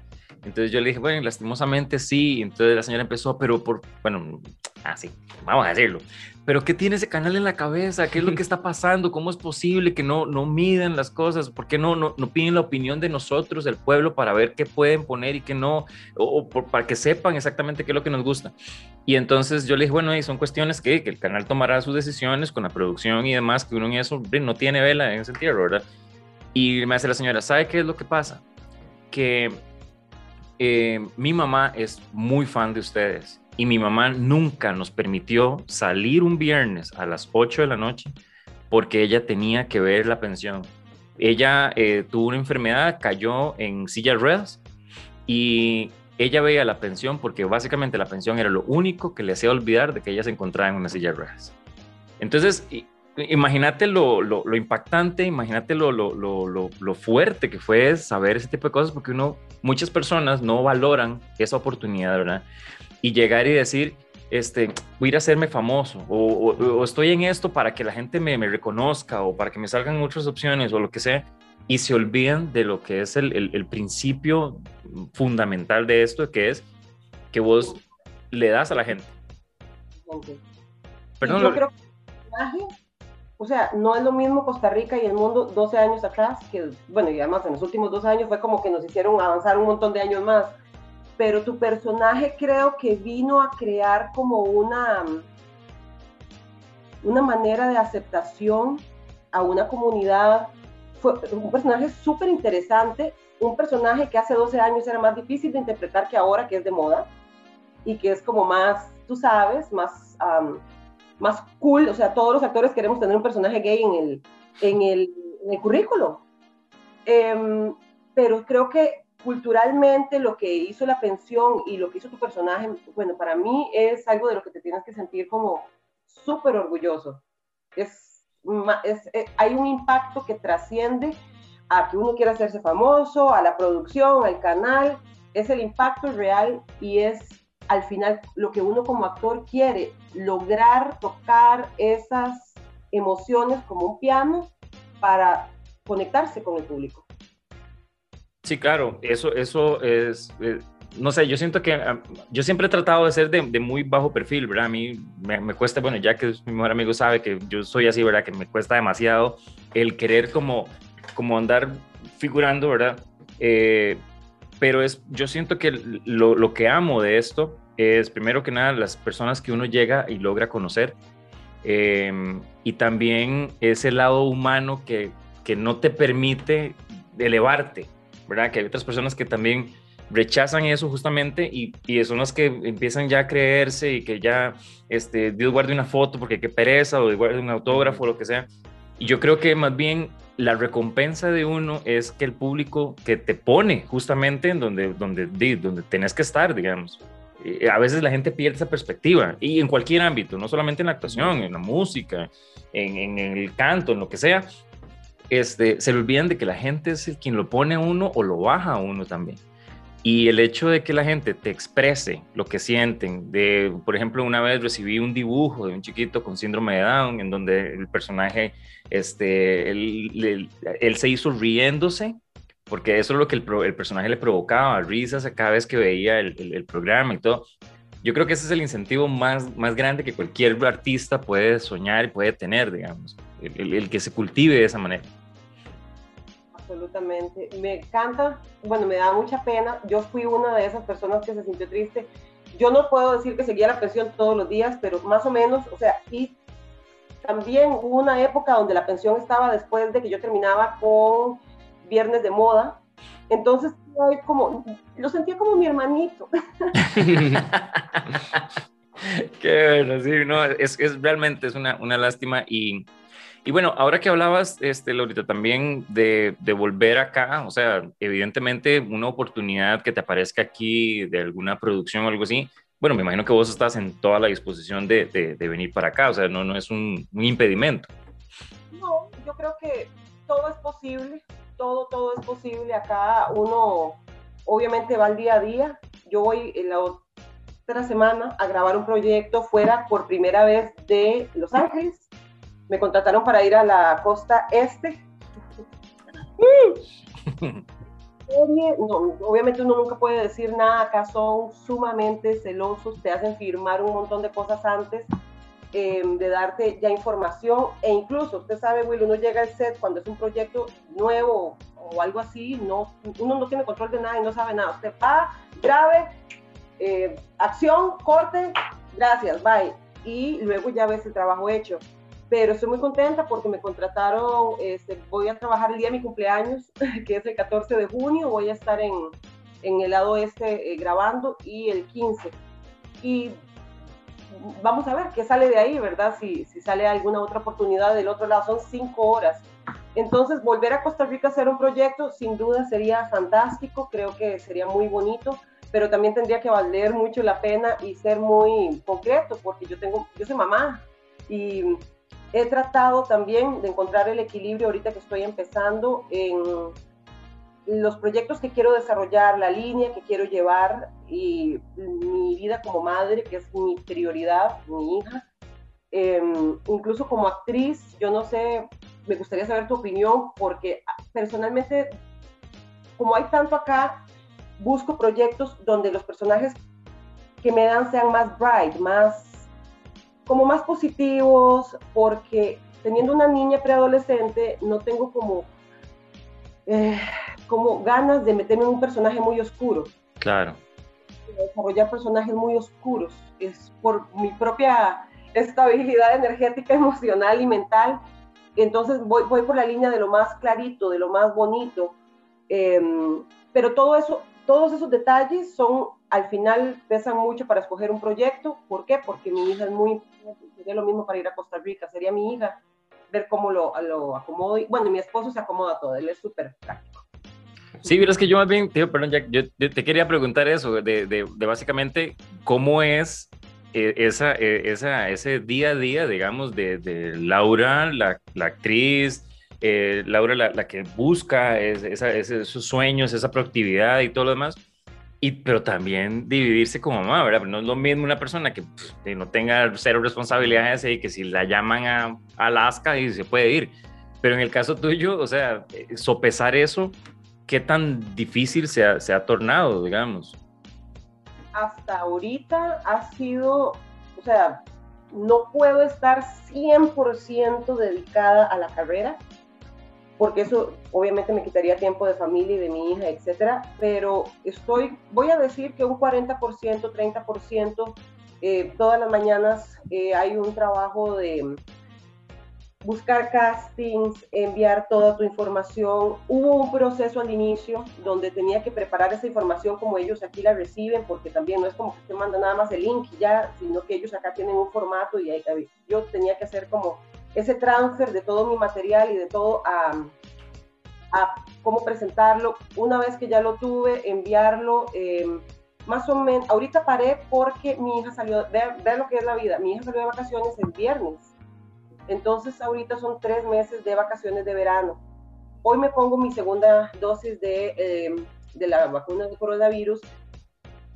Entonces yo le dije, bueno, lastimosamente sí. Entonces la señora empezó, pero por, bueno, así, vamos a decirlo. Pero ¿qué tiene ese canal en la cabeza? ¿Qué es lo que está pasando? ¿Cómo es posible que no, no miden las cosas? ¿Por qué no, no, no piden la opinión de nosotros, del pueblo, para ver qué pueden poner y qué no? O, para que sepan exactamente qué es lo que nos gusta. Y entonces yo le dije, bueno, y son cuestiones que, que el canal tomará sus decisiones con la producción y demás, que uno en eso no tiene vela en ese sentido, ¿verdad? Y me hace la señora, ¿sabe qué es lo que pasa? Que eh, mi mamá es muy fan de ustedes y mi mamá nunca nos permitió salir un viernes a las 8 de la noche porque ella tenía que ver la pensión. Ella eh, tuvo una enfermedad, cayó en silla ruedas y ella veía la pensión porque básicamente la pensión era lo único que le hacía olvidar de que ella se encontraba en una silla ruedas. Entonces, imagínate lo, lo, impactante, imagínate lo, lo, fuerte que fue saber ese tipo de cosas, porque uno, muchas personas no valoran esa oportunidad, ¿verdad? Y llegar y decir, este, voy a ir a hacerme famoso, o, estoy en esto para que la gente me, me, reconozca, o para que me salgan otras opciones, o lo que sea, y se olvidan de lo que es el, el, principio fundamental de esto, que es que vos le das a la gente. Perdón, yo creo que o sea, no es lo mismo Costa Rica y el mundo 12 años atrás, que, bueno, y además en los últimos dos años fue como que nos hicieron avanzar un montón de años más. Pero tu personaje creo que vino a crear como una, una manera de aceptación a una comunidad. Fue un personaje súper interesante, un personaje que hace 12 años era más difícil de interpretar que ahora, que es de moda, y que es como más, tú sabes, más más cool, o sea, todos los actores queremos tener un personaje gay en el, en el, en el currículo. Em, pero creo que culturalmente lo que hizo la pensión y lo que hizo tu personaje, bueno, para mí es algo de lo que te tienes que sentir como súper orgulloso. Es, es, eh, hay un impacto que trasciende a que uno quiera hacerse famoso, a la producción, al canal, es el impacto real y es al final lo que uno como actor quiere, lograr tocar esas emociones como un piano para conectarse con el público. Sí, claro, eso, eso es, eh, no sé, yo siento que ah, yo siempre he tratado de ser de, muy bajo perfil, ¿verdad? A mí me, cuesta, bueno, ya que mi mejor amigo sabe que yo soy así, ¿verdad? Que me cuesta demasiado el querer como, como andar figurando, ¿verdad? Eh, pero es, yo siento que lo, lo, que amo de esto es, primero que nada, las personas que uno llega y logra conocer. Em, y también ese lado humano que, que no te permite elevarte, ¿verdad? Que hay otras personas que también rechazan eso justamente y, y, son las que empiezan ya a creerse y que ya este, Dios guarde una foto porque qué pereza o guarde un autógrafo o lo que sea. Y yo creo que más bien la recompensa de uno es que el público que te pone justamente en donde, donde, donde tenés que estar, digamos. Eh, a veces la gente pierde esa perspectiva y en cualquier ámbito, no solamente en la actuación, en la música, en, el canto, en lo que sea, este, se le olvidan de que la gente es el quien lo pone a uno o lo baja a uno también. Y el hecho de que la gente te exprese lo que sienten, de, por ejemplo, una vez recibí un dibujo de un chiquito con síndrome de Down, en donde el personaje, este, él, él se hizo riéndose porque eso es lo que el, el personaje le provocaba, risas cada vez que veía el, el, programa y todo. Yo creo que ese es el incentivo más, más grande que cualquier artista puede soñar y puede tener, digamos, el, que se cultive de esa manera. Absolutamente. Me encanta, bueno, me da mucha pena. Yo fui una de esas personas que se sintió triste. Yo no puedo decir que seguía la pensión todos los días, pero más o menos, o sea, y también hubo una época donde la pensión estaba después de que yo terminaba con viernes de moda. Entonces, lo sentía como mi hermanito. Qué bueno, sí, no, es, es realmente es una, una lástima y, y, bueno, ahora que hablabas, este, Lorita, también de, de, volver acá, o sea, evidentemente una oportunidad que te aparezca aquí de alguna producción o algo así, bueno, me imagino que vos estás en toda la disposición de, de, de venir para acá, o sea, no, no es un, un impedimento. No, yo creo que todo es posible todo, todo es posible. Acá uno obviamente va al día a día. Yo voy en la otra semana a grabar un proyecto fuera por primera vez de Los Ángeles. Me contrataron para ir a la costa este. obviamente uno nunca puede decir nada, acá son sumamente celosos, te hacen firmar un montón de cosas antes Em, de darte ya información e incluso, usted sabe, Will, uno llega al set cuando es un proyecto nuevo o algo así, no, uno no tiene control de nada y no sabe nada. Usted va, grave, eh, acción, corte, gracias, bye. Y luego ya ves el trabajo hecho. Pero estoy muy contenta porque me contrataron, este, voy a trabajar el día de mi cumpleaños, que es el 14 de junio, voy a estar en, en el lado este eh, grabando y el 15 y vamos a ver qué sale de ahí, ¿verdad? Si, si sale alguna otra oportunidad del otro lado, son cinco horas. Entonces, volver a Costa Rica a hacer un proyecto, sin duda sería fantástico, creo que sería muy bonito, pero también tendría que valer mucho la pena y ser muy concreto, porque yo tengo, yo soy mamá y he tratado también de encontrar el equilibrio ahorita que estoy empezando en los proyectos que quiero desarrollar, la línea que quiero llevar y mi vida como madre, que es mi prioridad, mi hija. Em, incluso como actriz, yo no sé, me gustaría saber tu opinión, porque personalmente, como hay tanto acá, busco proyectos donde los personajes que me dan sean más bright, más, como más positivos, porque teniendo una niña preadolescente, no tengo como eh, como ganas de meterme en un personaje muy oscuro. Claro. Desarrollar personajes muy oscuros. Es por mi propia estabilidad energética, emocional y mental. Entonces voy, voy por la línea de lo más clarito, de lo más bonito. Em, pero todo eso, todos esos detalles son, al final, pesan mucho para escoger un proyecto. ¿Por qué? Porque mi hija es muy Sería lo mismo para ir a Costa Rica. Sería mi hija ver cómo lo, lo acomodo. Bueno, mi esposo se acomoda todo, él es súper práctico. Sí, es que yo más bien, tío, perdón, Jack, yo te quería preguntar eso, de, de, básicamente cómo es eh, esa, eh, esa, ese día a día, digamos, de, de Laura, la, la actriz, eh, Laura la, la, que busca esos sueños, esa proactividad y todo lo demás, y, pero también dividirse como mamá, ¿verdad? No es lo mismo una persona que, no tenga cero responsabilidades y que si la llaman a, Alaska y se puede ir. Pero en el caso tuyo, o sea, sopesar eso, ¿qué tan difícil se ha, se ha tornado, digamos? Hasta ahorita ha sido, o sea, no puedo estar 100% dedicada a la carrera porque eso obviamente me quitaría tiempo de familia y de mi hija, etcétera, pero estoy, voy a decir que un 40%, 30%, eh, todas las mañanas eh, hay un trabajo de buscar castings, enviar toda tu información. Hubo un proceso al inicio donde tenía que preparar esa información como ellos aquí la reciben, porque también no es como que te manda nada más el link y ya, sino que ellos acá tienen un formato y yo tenía que hacer como ese transfer de todo mi material y de todo a, a cómo presentarlo. Una vez que ya lo tuve, enviarlo. Em, más o menos, ahorita paré porque mi hija salió, ver lo que es la vida, mi hija salió de vacaciones el viernes. Entonces ahorita son tres meses de vacaciones de verano. Hoy me pongo mi segunda dosis de, em, de la vacuna de coronavirus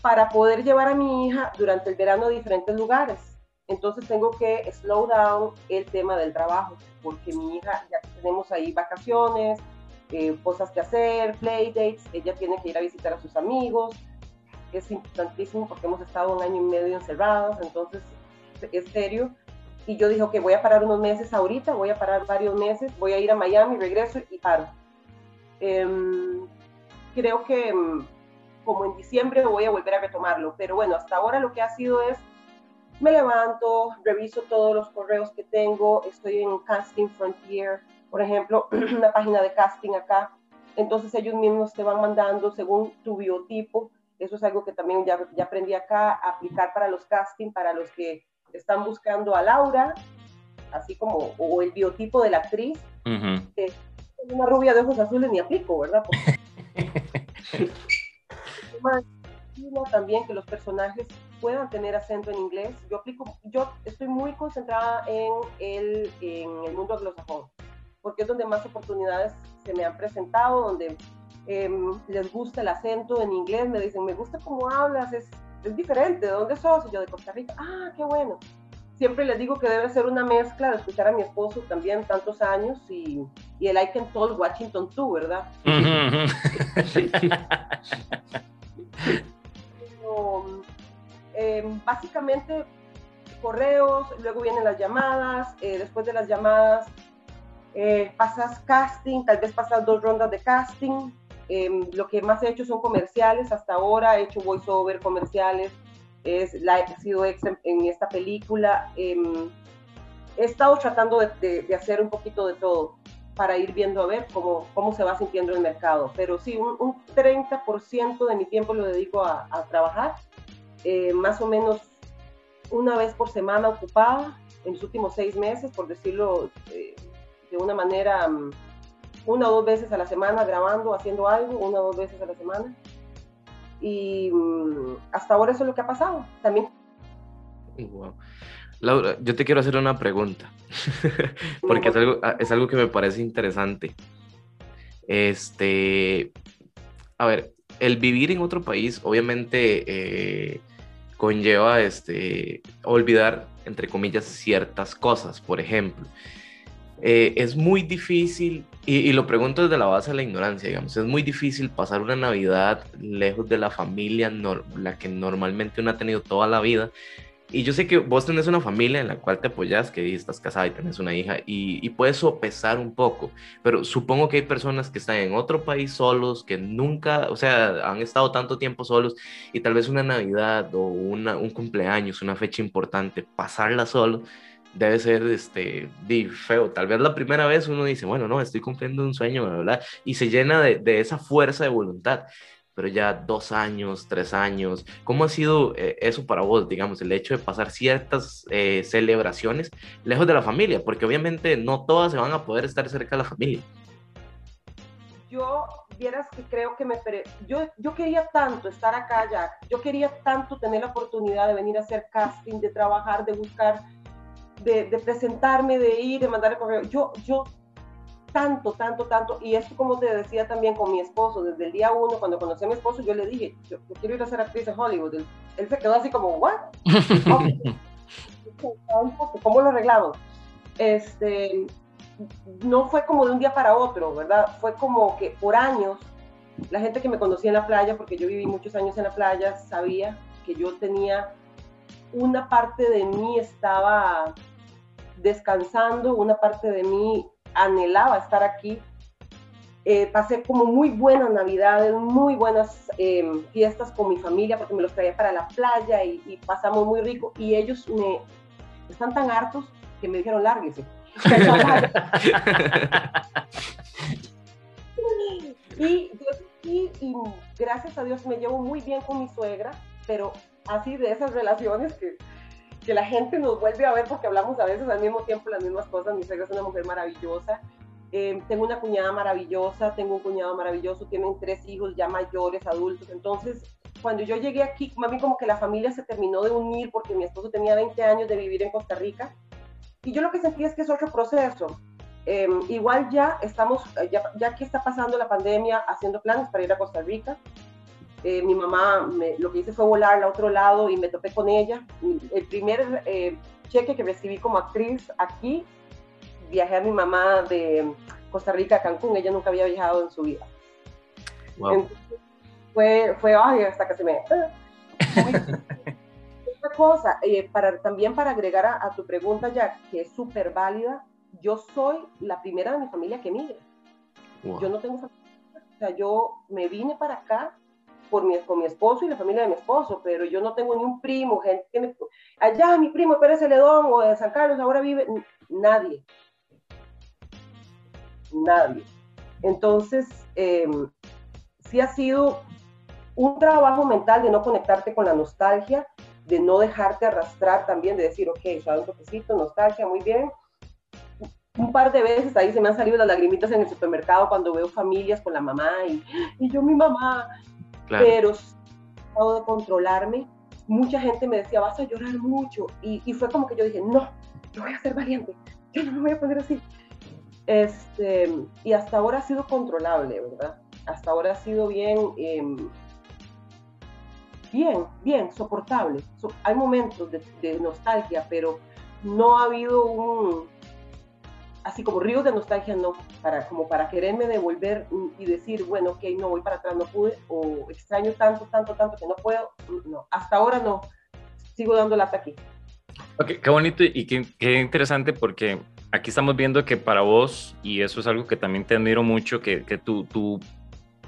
para poder llevar a mi hija durante el verano a diferentes lugares entonces tengo que slow down el tema del trabajo, porque mi hija ya tenemos ahí vacaciones, eh, cosas que hacer, playdates, ella tiene que ir a visitar a sus amigos, es importantísimo porque hemos estado un año y medio encerrados, entonces es serio. Y yo dije, que voy a parar unos meses ahorita, voy a parar varios meses, voy a ir a Miami, regreso y paro. Em, creo que em, como en diciembre voy a volver a retomarlo, pero bueno, hasta ahora lo que ha sido es me levanto, reviso todos los correos que tengo, estoy en Casting Frontier, por ejemplo, una página de casting acá, entonces ellos mismos te van mandando según tu biotipo, eso es algo que también ya, ya aprendí acá, aplicar para los casting, para los que están buscando a Laura, así como, o el biotipo de la actriz, una rubia de ojos azules ni aplico, ¿verdad? también que los personajes puedan tener acento en inglés. Yo aplico, yo estoy muy concentrada en el, en el mundo anglosajón, porque es donde más oportunidades se me han presentado, donde em, les gusta el acento en inglés, me dicen, me gusta cómo hablas, es, es diferente, ¿de dónde sos? Y yo de Costa Rica, ah, qué bueno. Siempre les digo que debe ser una mezcla de escuchar a mi esposo también tantos años y, y el I Can Talk Washington too, ¿verdad? Em, básicamente correos, luego vienen las llamadas, eh, después de las llamadas eh, pasas casting, tal vez pasas dos rondas de casting. Em, lo que más he hecho son comerciales hasta ahora, he hecho voiceover comerciales, es, la, he sido ex en, esta película. Em, he estado tratando de, hacer un poquito de todo para ir viendo a ver cómo, cómo se va sintiendo el mercado. Pero sí, un, 30% de mi tiempo lo dedico a, a trabajar eh, más o menos una vez por semana ocupada en los últimos seis meses, por decirlo eh, de una manera, mm, una o dos veces a la semana grabando, haciendo algo, una o dos veces a la semana. Y mm, hasta ahora eso es lo que ha pasado. También. Laura, yo te quiero hacer una pregunta, porque es algo, ah, es algo que me parece interesante. Este, a ver, el vivir en otro país obviamente eh, conlleva este, olvidar, entre comillas, ciertas cosas. Por ejemplo, eh, es muy difícil, y, lo pregunto desde la base de la ignorancia, digamos, es muy difícil pasar una Navidad lejos de la familia, la que normalmente uno ha tenido toda la vida, y yo sé que vos tenés una familia en la cual te apoyas, que estás casada y tenés una hija, y, puedes sopesar un poco, pero supongo que hay personas que están en otro país solos, que nunca, o sea, han estado tanto tiempo solos, y tal vez una Navidad o una, un cumpleaños, una fecha importante, pasarla solo, debe ser este, feo. Tal vez la primera vez uno dice, bueno, no, estoy cumpliendo un sueño. Y se llena de, de esa fuerza de voluntad pero ya dos años, tres años. ¿Cómo ha sido eh, eso para vos, digamos, el hecho de pasar ciertas eh, celebraciones lejos de la familia? Porque obviamente no todas se van a poder estar cerca de la familia. Yo, vieras que creo que me... Yo, yo quería tanto estar acá ya, yo quería tanto tener la oportunidad de venir a hacer casting, de trabajar, de buscar, de, de presentarme, de ir, de mandar el correo. Yo, yo tanto, tanto, tanto. Y esto, como te decía también con mi esposo, desde el día uno, cuando conocí a mi esposo, yo le dije, yo, quiero ir a ser actriz en Hollywood. Él, se quedó así como, ¿what? ¿Cómo lo arreglamos? Este, no fue como de un día para otro, ¿verdad? Fue como que por años, la gente que me conocía en la playa, porque yo viví muchos años en la playa, sabía que yo tenía una parte de mí estaba descansando, una parte de mí anhelaba estar aquí. Eh, pasé como muy buenas navidades, muy buenas em, fiestas con mi familia porque me los traía para la playa y, pasamos muy rico y ellos me están tan hartos que me dijeron lárguese. y, y, y gracias a Dios me llevo muy bien con mi suegra, pero así de esas relaciones que que la gente nos vuelve a ver porque hablamos a veces al mismo tiempo las mismas cosas. Mi suegra es una mujer maravillosa. Eh, tengo una cuñada maravillosa, tengo un cuñado maravilloso, tienen tres hijos ya mayores, adultos. Entonces, cuando yo llegué aquí, más bien como que la familia se terminó de unir porque mi esposo tenía 20 años de vivir en Costa Rica. Y yo lo que sentí es que es otro proceso. Em, igual ya estamos, ya, ya que está pasando la pandemia, haciendo planes para ir a Costa Rica. Eh, mi mamá lo que hice fue volar al otro lado y me topé con ella. El primer eh, cheque que recibí como actriz aquí, viajé a mi mamá de Costa Rica a Cancún, ella nunca había viajado en su vida. fue, fue, ay, hasta que se me... Otra cosa, eh, para, también para agregar a, tu pregunta ya, que es súper válida, yo soy la primera de mi familia que migra. Yo no tengo... O sea, yo me vine para acá por mi, con mi esposo y la familia de mi esposo, pero yo no tengo ni un primo, gente que allá mi primo Pérez Celedón o de San Carlos ahora vive, nadie, nadie. Entonces, eh, sí ha sido un trabajo mental de no conectarte con la nostalgia, de no dejarte arrastrar también, de decir, ok, ya un toquecito, nostalgia, muy bien. Un par de veces ahí se me han salido las lagrimitas en el supermercado cuando veo familias con la mamá y, y yo mi mamá, pero he de controlarme. Mucha gente me decía, vas a llorar mucho. Y, y, fue como que yo dije, no, yo voy a ser valiente, yo no me voy a poner así. Este, y hasta ahora ha sido controlable, ¿verdad? Hasta ahora ha sido bien, em, bien, bien, soportable. hay momentos de nostalgia, pero no ha habido un, así como ríos de nostalgia, no, para, como para quererme devolver y decir, bueno, ok, no voy para atrás, no pude, o extraño tanto, tanto, tanto que no puedo, no, hasta ahora no, sigo dando lata aquí. Ok, qué bonito y qué, qué, interesante porque aquí estamos viendo que para vos, y eso es algo que también te admiro mucho, que, que tu, tu,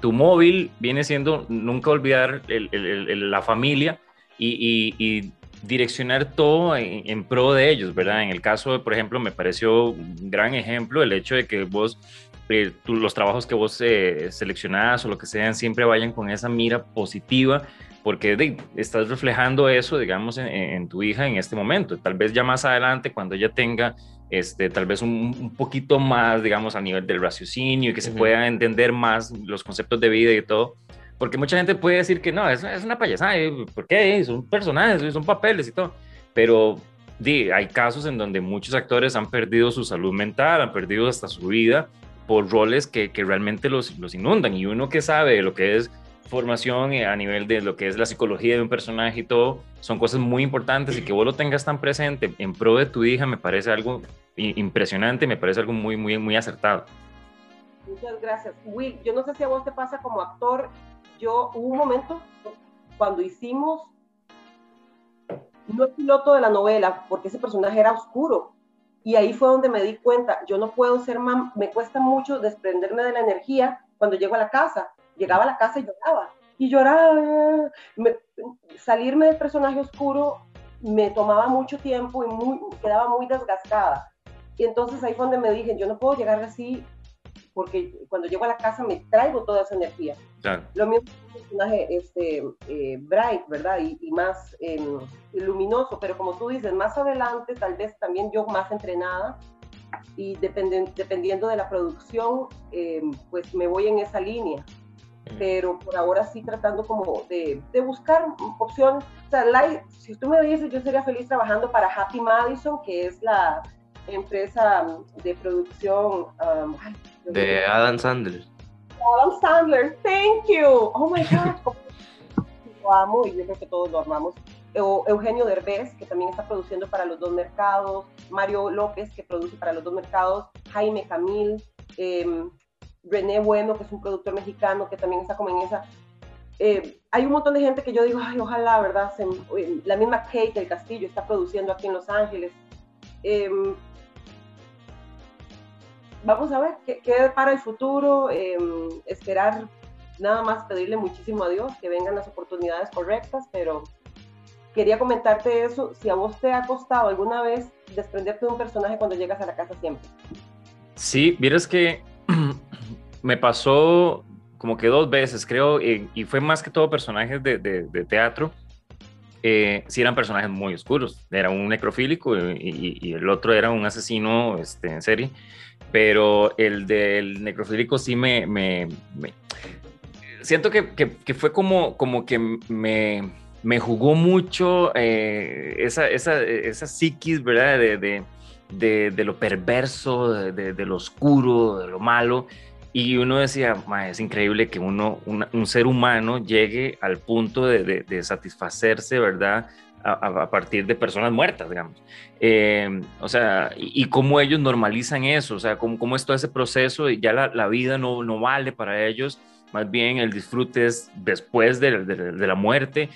tu móvil viene siendo nunca olvidar el, el, la familia y, y, y direccionar todo en, pro de ellos, ¿verdad? En el caso, por ejemplo, me pareció un gran ejemplo el hecho de que vos, eh, los trabajos que vos eh, seleccionás o lo que sean, siempre vayan con esa mira positiva porque estás reflejando eso, digamos, en, tu hija en este momento. Tal vez ya más adelante, cuando ella tenga, este, tal vez un, poquito más, digamos, a nivel del raciocinio y que se pueda entender más los conceptos de vida y todo. Porque mucha gente puede decir que no, es, es una payasada, ¿por qué? Son personajes, son papeles y todo. Pero di, hay casos en donde muchos actores han perdido su salud mental, han perdido hasta su vida por roles que, que realmente los, los inundan. Y uno que sabe lo que es formación a nivel de lo que es la psicología de un personaje y todo, son cosas muy importantes y que vos lo tengas tan presente en pro de tu hija me parece algo impresionante, me parece algo muy, muy, muy acertado. Muchas gracias. Will, yo no sé si a vos te pasa como actor, yo hubo un momento cuando hicimos, no el piloto de la novela, porque ese personaje era oscuro, y ahí fue donde me di cuenta, yo no puedo ser mamá, me cuesta mucho desprenderme de la energía cuando llego a la casa, llegaba a la casa y lloraba. Y lloraba. salirme del personaje oscuro me tomaba mucho tiempo y muy, quedaba muy desgastada. Y entonces ahí fue donde me dije, yo no puedo llegar así porque cuando llego a la casa me traigo toda esa energía. Lo mismo un personaje este, eh, bright, ¿verdad? Y, más em, luminoso, pero como tú dices, más adelante, tal vez también yo más entrenada y dependiendo de la producción, em, pues me voy en esa línea pero por ahora sí tratando como de, de buscar opciones. O sea, si tú me dices, yo sería feliz trabajando para Happy Madison, que es la empresa de producción um, de Adam Sandler. Adam Sandler, thank you. Oh my God. lo amo y yo creo que todos lo amamos. Eugenio Derbez, que también está produciendo para los dos mercados, Mario López, que produce para los dos mercados, Jaime Camil, eh, René Bueno, que es un productor mexicano que también está como en esa. Eh, hay un montón de gente que yo digo, ay, ojalá, ¿verdad? Eh, la misma Kate del Castillo está produciendo aquí en Los Ángeles. Vamos a ver qué, qué para el futuro, em, esperar nada más pedirle muchísimo a Dios que vengan las oportunidades correctas, pero quería comentarte eso, si a vos te ha costado alguna vez desprenderte de un personaje cuando llegas a la casa siempre. Sí, vieras que me pasó como que dos veces, creo, y fue más que todo personajes de, de, teatro. Eh, sí eran personajes muy oscuros. Era un necrofílico y, el otro era un asesino este, en serie. Pero el del necrofílico sí me... me, siento que, que, fue como, como que me, me jugó mucho eh, esa, esa, esa psiquis, ¿verdad? De, de, de lo perverso, de, lo oscuro, de lo malo. Y uno decía, es increíble que uno, un ser humano llegue al punto de, de, satisfacerse, ¿verdad? A, partir de personas muertas, digamos. Em, o sea, y, cómo ellos normalizan eso, o sea, cómo, cómo es todo ese proceso y ya la, la, vida no, no vale para ellos, más bien el disfrute es después de, la muerte.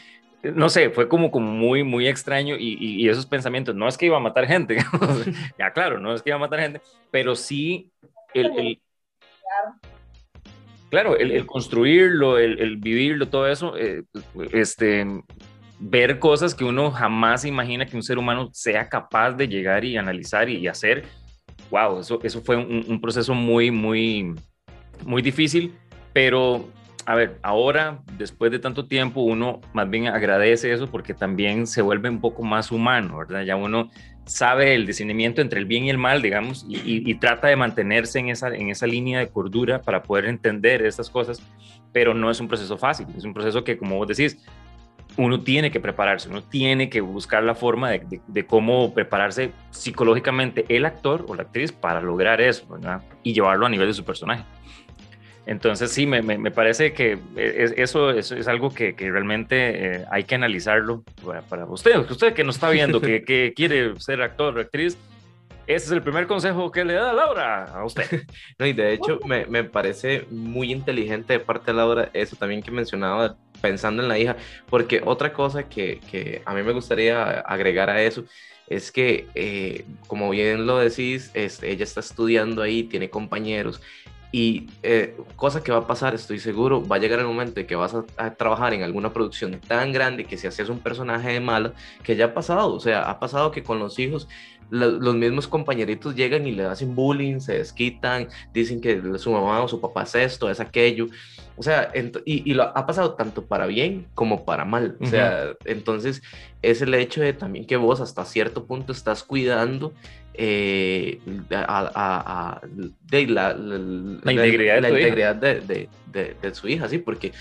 No sé, fue como, como muy, muy extraño y, y, esos pensamientos, no es que iba a matar gente, ya claro, no es que iba a matar gente, pero sí el, el Claro, el, construirlo, el, vivirlo, todo eso, eh, este, ver cosas que uno jamás imagina que un ser humano sea capaz de llegar y analizar y, hacer. Wow, eso, eso fue un, proceso muy, muy, muy difícil, pero a ver, ahora, después de tanto tiempo, uno más bien agradece eso porque también se vuelve un poco más humano, ¿verdad? Ya uno sabe el discernimiento entre el bien y el mal, digamos, y, trata de mantenerse en esa, en esa línea de cordura para poder entender estas cosas, pero no es un proceso fácil, es un proceso que, como vos decís, uno tiene que prepararse, uno tiene que buscar la forma de, cómo prepararse psicológicamente el actor o la actriz para lograr eso. Y llevarlo a nivel de su personaje. Entonces sí, me, parece que eso, es algo que, realmente eh, hay que analizarlo para, usted, usted que nos está viendo, que, quiere ser actor o actriz. Ese es el primer consejo que le da Laura a usted. No, y de hecho me, me parece muy inteligente de parte de Laura eso también que mencionaba pensando en la hija, porque otra cosa que, que a mí me gustaría agregar a eso es que, eh, como bien lo decís, este, ella está estudiando ahí, tiene compañeros Y eh, cosa que va a pasar, estoy seguro, va a llegar el momento de que vas a, trabajar en alguna producción tan grande que si haces un personaje de malo, que ya ha pasado, o sea, ha pasado que con los hijos los mismos compañeritos llegan y le hacen bullying, se desquitan, dicen que su mamá o su papá es esto, es aquello. O sea, y, y, lo ha pasado tanto para bien como para mal. O sea, entonces es el hecho de también que vos hasta cierto punto estás cuidando eh, a, de la, la, integridad, de, integridad de, de, su hija, sí, porque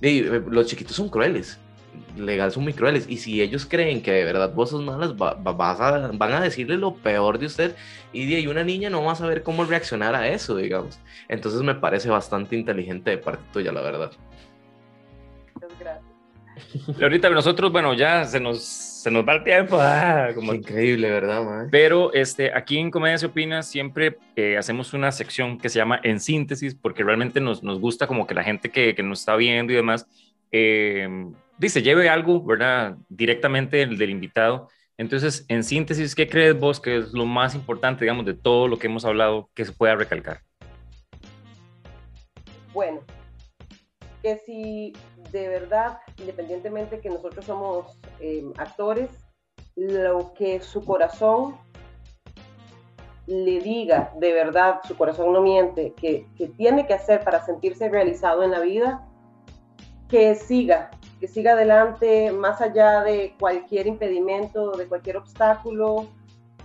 los chiquitos son crueles legal son muy crueles. Y si ellos creen que de verdad vos sos malas, van a decirle lo peor de usted. Y de una niña no va a saber cómo reaccionar a eso, digamos. Entonces me parece bastante inteligente de parte tuya, la verdad. Gracias. Ahorita nosotros, bueno, ya se nos, se nos va el tiempo. Ah, como... increíble, ¿verdad? Pero este, aquí en Comedia se opina siempre eh, hacemos una sección que se llama En Síntesis, porque realmente nos, nos gusta como que la gente que, que nos está viendo y demás eh, dice, lleve algo, ¿verdad? Directamente del, del invitado. Entonces, en síntesis, ¿qué crees vos que es lo más importante, digamos, de todo lo que hemos hablado que se pueda recalcar? Bueno, que si de verdad, independientemente que nosotros somos eh, actores, lo que su corazón le diga de verdad, su corazón no miente, que, que tiene que hacer para sentirse realizado en la vida, que siga, que siga adelante más allá de cualquier impedimento, de cualquier obstáculo,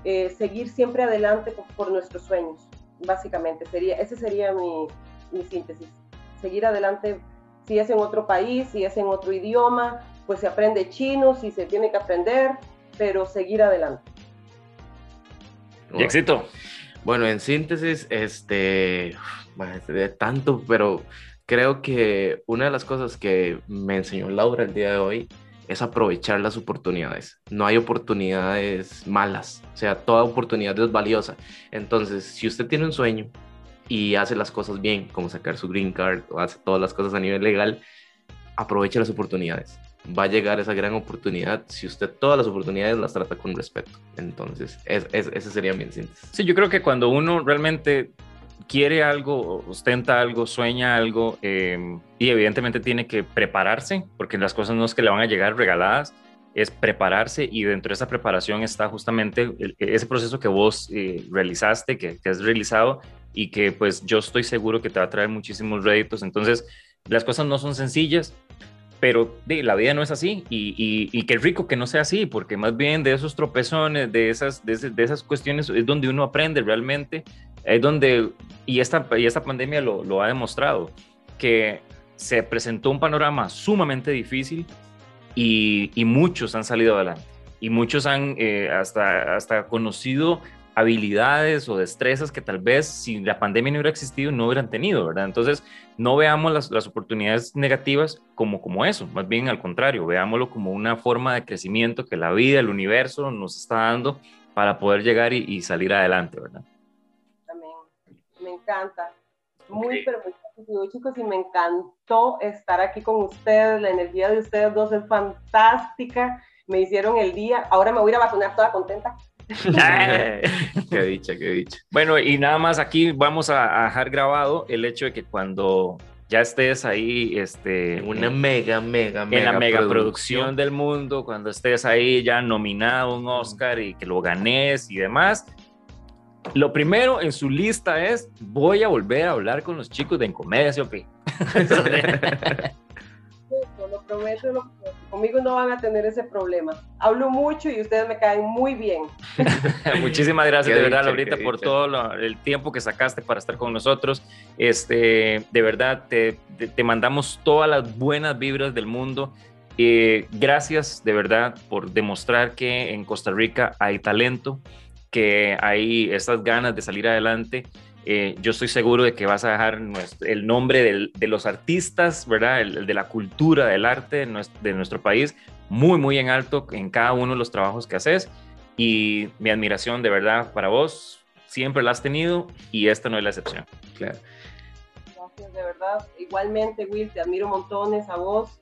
eh, seguir siempre adelante por, nuestros sueños, básicamente. Sería, ese sería mi, mi, síntesis. Seguir adelante, si es en otro país, si es en otro idioma, pues se aprende chino, si se tiene que aprender, pero seguir adelante. Y éxito. Bueno, en síntesis, este, de tanto, pero creo que una de las cosas que me enseñó Laura el día de hoy es aprovechar las oportunidades. No hay oportunidades malas, o sea, toda oportunidad es valiosa. Entonces, si usted tiene un sueño y hace las cosas bien, como sacar su green card o hace todas las cosas a nivel legal, aproveche las oportunidades. Va a llegar esa gran oportunidad si usted todas las oportunidades las trata con respeto. Entonces, es, ese sería mi síntesis. Sí, yo creo que cuando uno realmente quiere algo, ostenta algo, sueña algo em, y evidentemente tiene que prepararse, porque las cosas no es que le van a llegar regaladas, es prepararse y dentro de esa preparación está justamente ese proceso que vos eh, realizaste, que, que, has realizado y que pues yo estoy seguro que te va a traer muchísimos réditos. Entonces, las cosas no son sencillas, pero la vida no es así y, y, qué rico que no sea así, porque más bien de esos tropezones, de esas, de esas cuestiones es donde uno aprende realmente es donde, y esta, y esta pandemia lo, ha demostrado, que se presentó un panorama sumamente difícil y, y muchos han salido adelante. Y muchos han eh, hasta, hasta conocido habilidades o destrezas que tal vez si la pandemia no hubiera existido no hubieran tenido, ¿verdad? Entonces, no veamos las, las, oportunidades negativas como, como eso, más bien al contrario, veámoslo como una forma de crecimiento que la vida, el universo nos está dando para poder llegar y, y salir adelante, ¿verdad? Encanta. Muy, pero muy positivo, chicos, y me encantó estar aquí con ustedes. La energía de ustedes dos es fantástica. Me hicieron el día. Ahora me voy a vacunar toda contenta. qué dicha, qué dicha. Bueno, y nada más aquí vamos a, dejar grabado el hecho de que cuando ya estés ahí, este, una mega, mega, mega, en la mega producción. del mundo, cuando estés ahí ya nominado un Oscar y que lo ganes y demás, lo primero en su lista es, voy a volver a hablar con los chicos de Encomedia, ¿sí o qué? lo prometo, conmigo no van a tener ese problema. Hablo mucho y ustedes me caen muy bien. Muchísimas gracias de verdad, Laurita, por todo el tiempo que sacaste para estar con nosotros. Este, de verdad, te, te, mandamos todas las buenas vibras del mundo. Eh, gracias de verdad por demostrar que en Costa Rica hay talento que hay estas ganas de salir adelante. Eh, yo estoy seguro de que vas a dejar el nombre de los artistas, ¿verdad? El, de la cultura, del arte de nuestro, país muy, muy en alto en cada uno de los trabajos que haces. Y mi admiración de verdad para vos siempre la has tenido y esta no es la excepción. Claro. Gracias, de verdad. Igualmente, Will, te admiro montones a vos,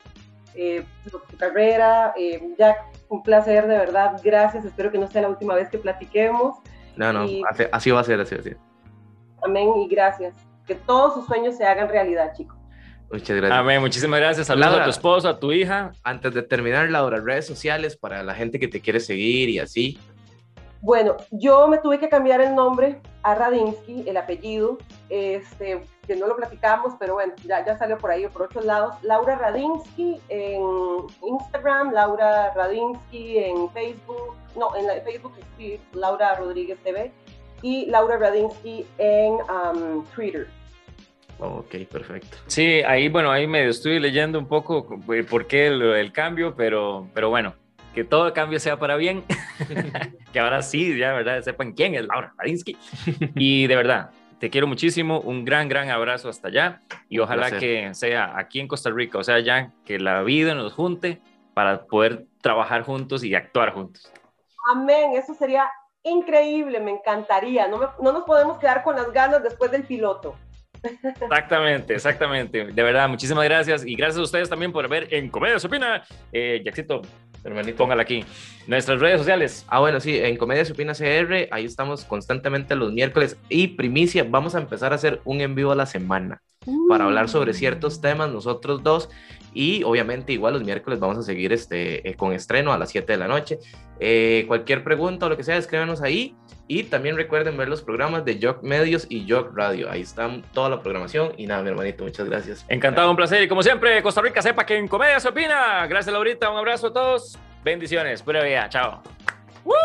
eh, tu carrera. Eh, Jack, un placer, de verdad. Gracias. Espero que no sea la última vez que platiquemos. No, no, así, va a ser, así va a ser. Amén y gracias. Que todos sus sueños se hagan realidad, chicos. Muchas gracias. Amén, muchísimas gracias. Saludos Laura. a tu esposo, a tu hija. Antes de terminar, Laura, redes sociales para la gente que te quiere seguir y así. Bueno, yo me tuve que cambiar el nombre a Radinsky, el apellido, este, que no lo platicamos, pero bueno, ya, ya salió por ahí por otros lados. Laura Radinsky en Instagram, Laura Radinsky en Facebook, no, en la, Facebook sí, Laura Rodríguez TV, y Laura Radinsky en um, Twitter. Ok, perfecto. Sí, ahí, bueno, ahí medio estoy leyendo un poco eh, por qué el, el cambio, pero, pero bueno, que todo cambio sea para bien. que ahora sí, ya, ¿verdad? Sepan quién es Laura Radinsky. y de verdad, te quiero muchísimo. Un gran, gran abrazo hasta allá. Y Un ojalá placer. que sea aquí en Costa Rica, o sea, ya que la vida nos junte para poder trabajar juntos y actuar juntos. Amén, eso sería increíble, me encantaría. No, me- no nos podemos quedar con las ganas después del piloto. Exactamente, exactamente. De verdad, muchísimas gracias. Y gracias a ustedes también por ver en Comedia Opina. Eh, Jackcito, Hermanito. póngala aquí. Nuestras redes sociales. Ah, bueno, sí, en Comedia Supina CR, ahí estamos constantemente los miércoles. Y primicia, vamos a empezar a hacer un en vivo a la semana para hablar sobre ciertos temas, nosotros dos. Y obviamente, igual los miércoles vamos a seguir este, eh, con estreno a las 7 de la noche. Eh, cualquier pregunta o lo que sea, escríbanos ahí. Y también recuerden ver los programas de Jock Medios y Jock Radio. Ahí está toda la programación. Y nada, mi hermanito, muchas gracias. Encantado, un placer. Y como siempre, Costa Rica sepa que en Comedia se opina. Gracias, Laurita. Un abrazo a todos. Bendiciones. Pura vida. Chao. ¡Woo!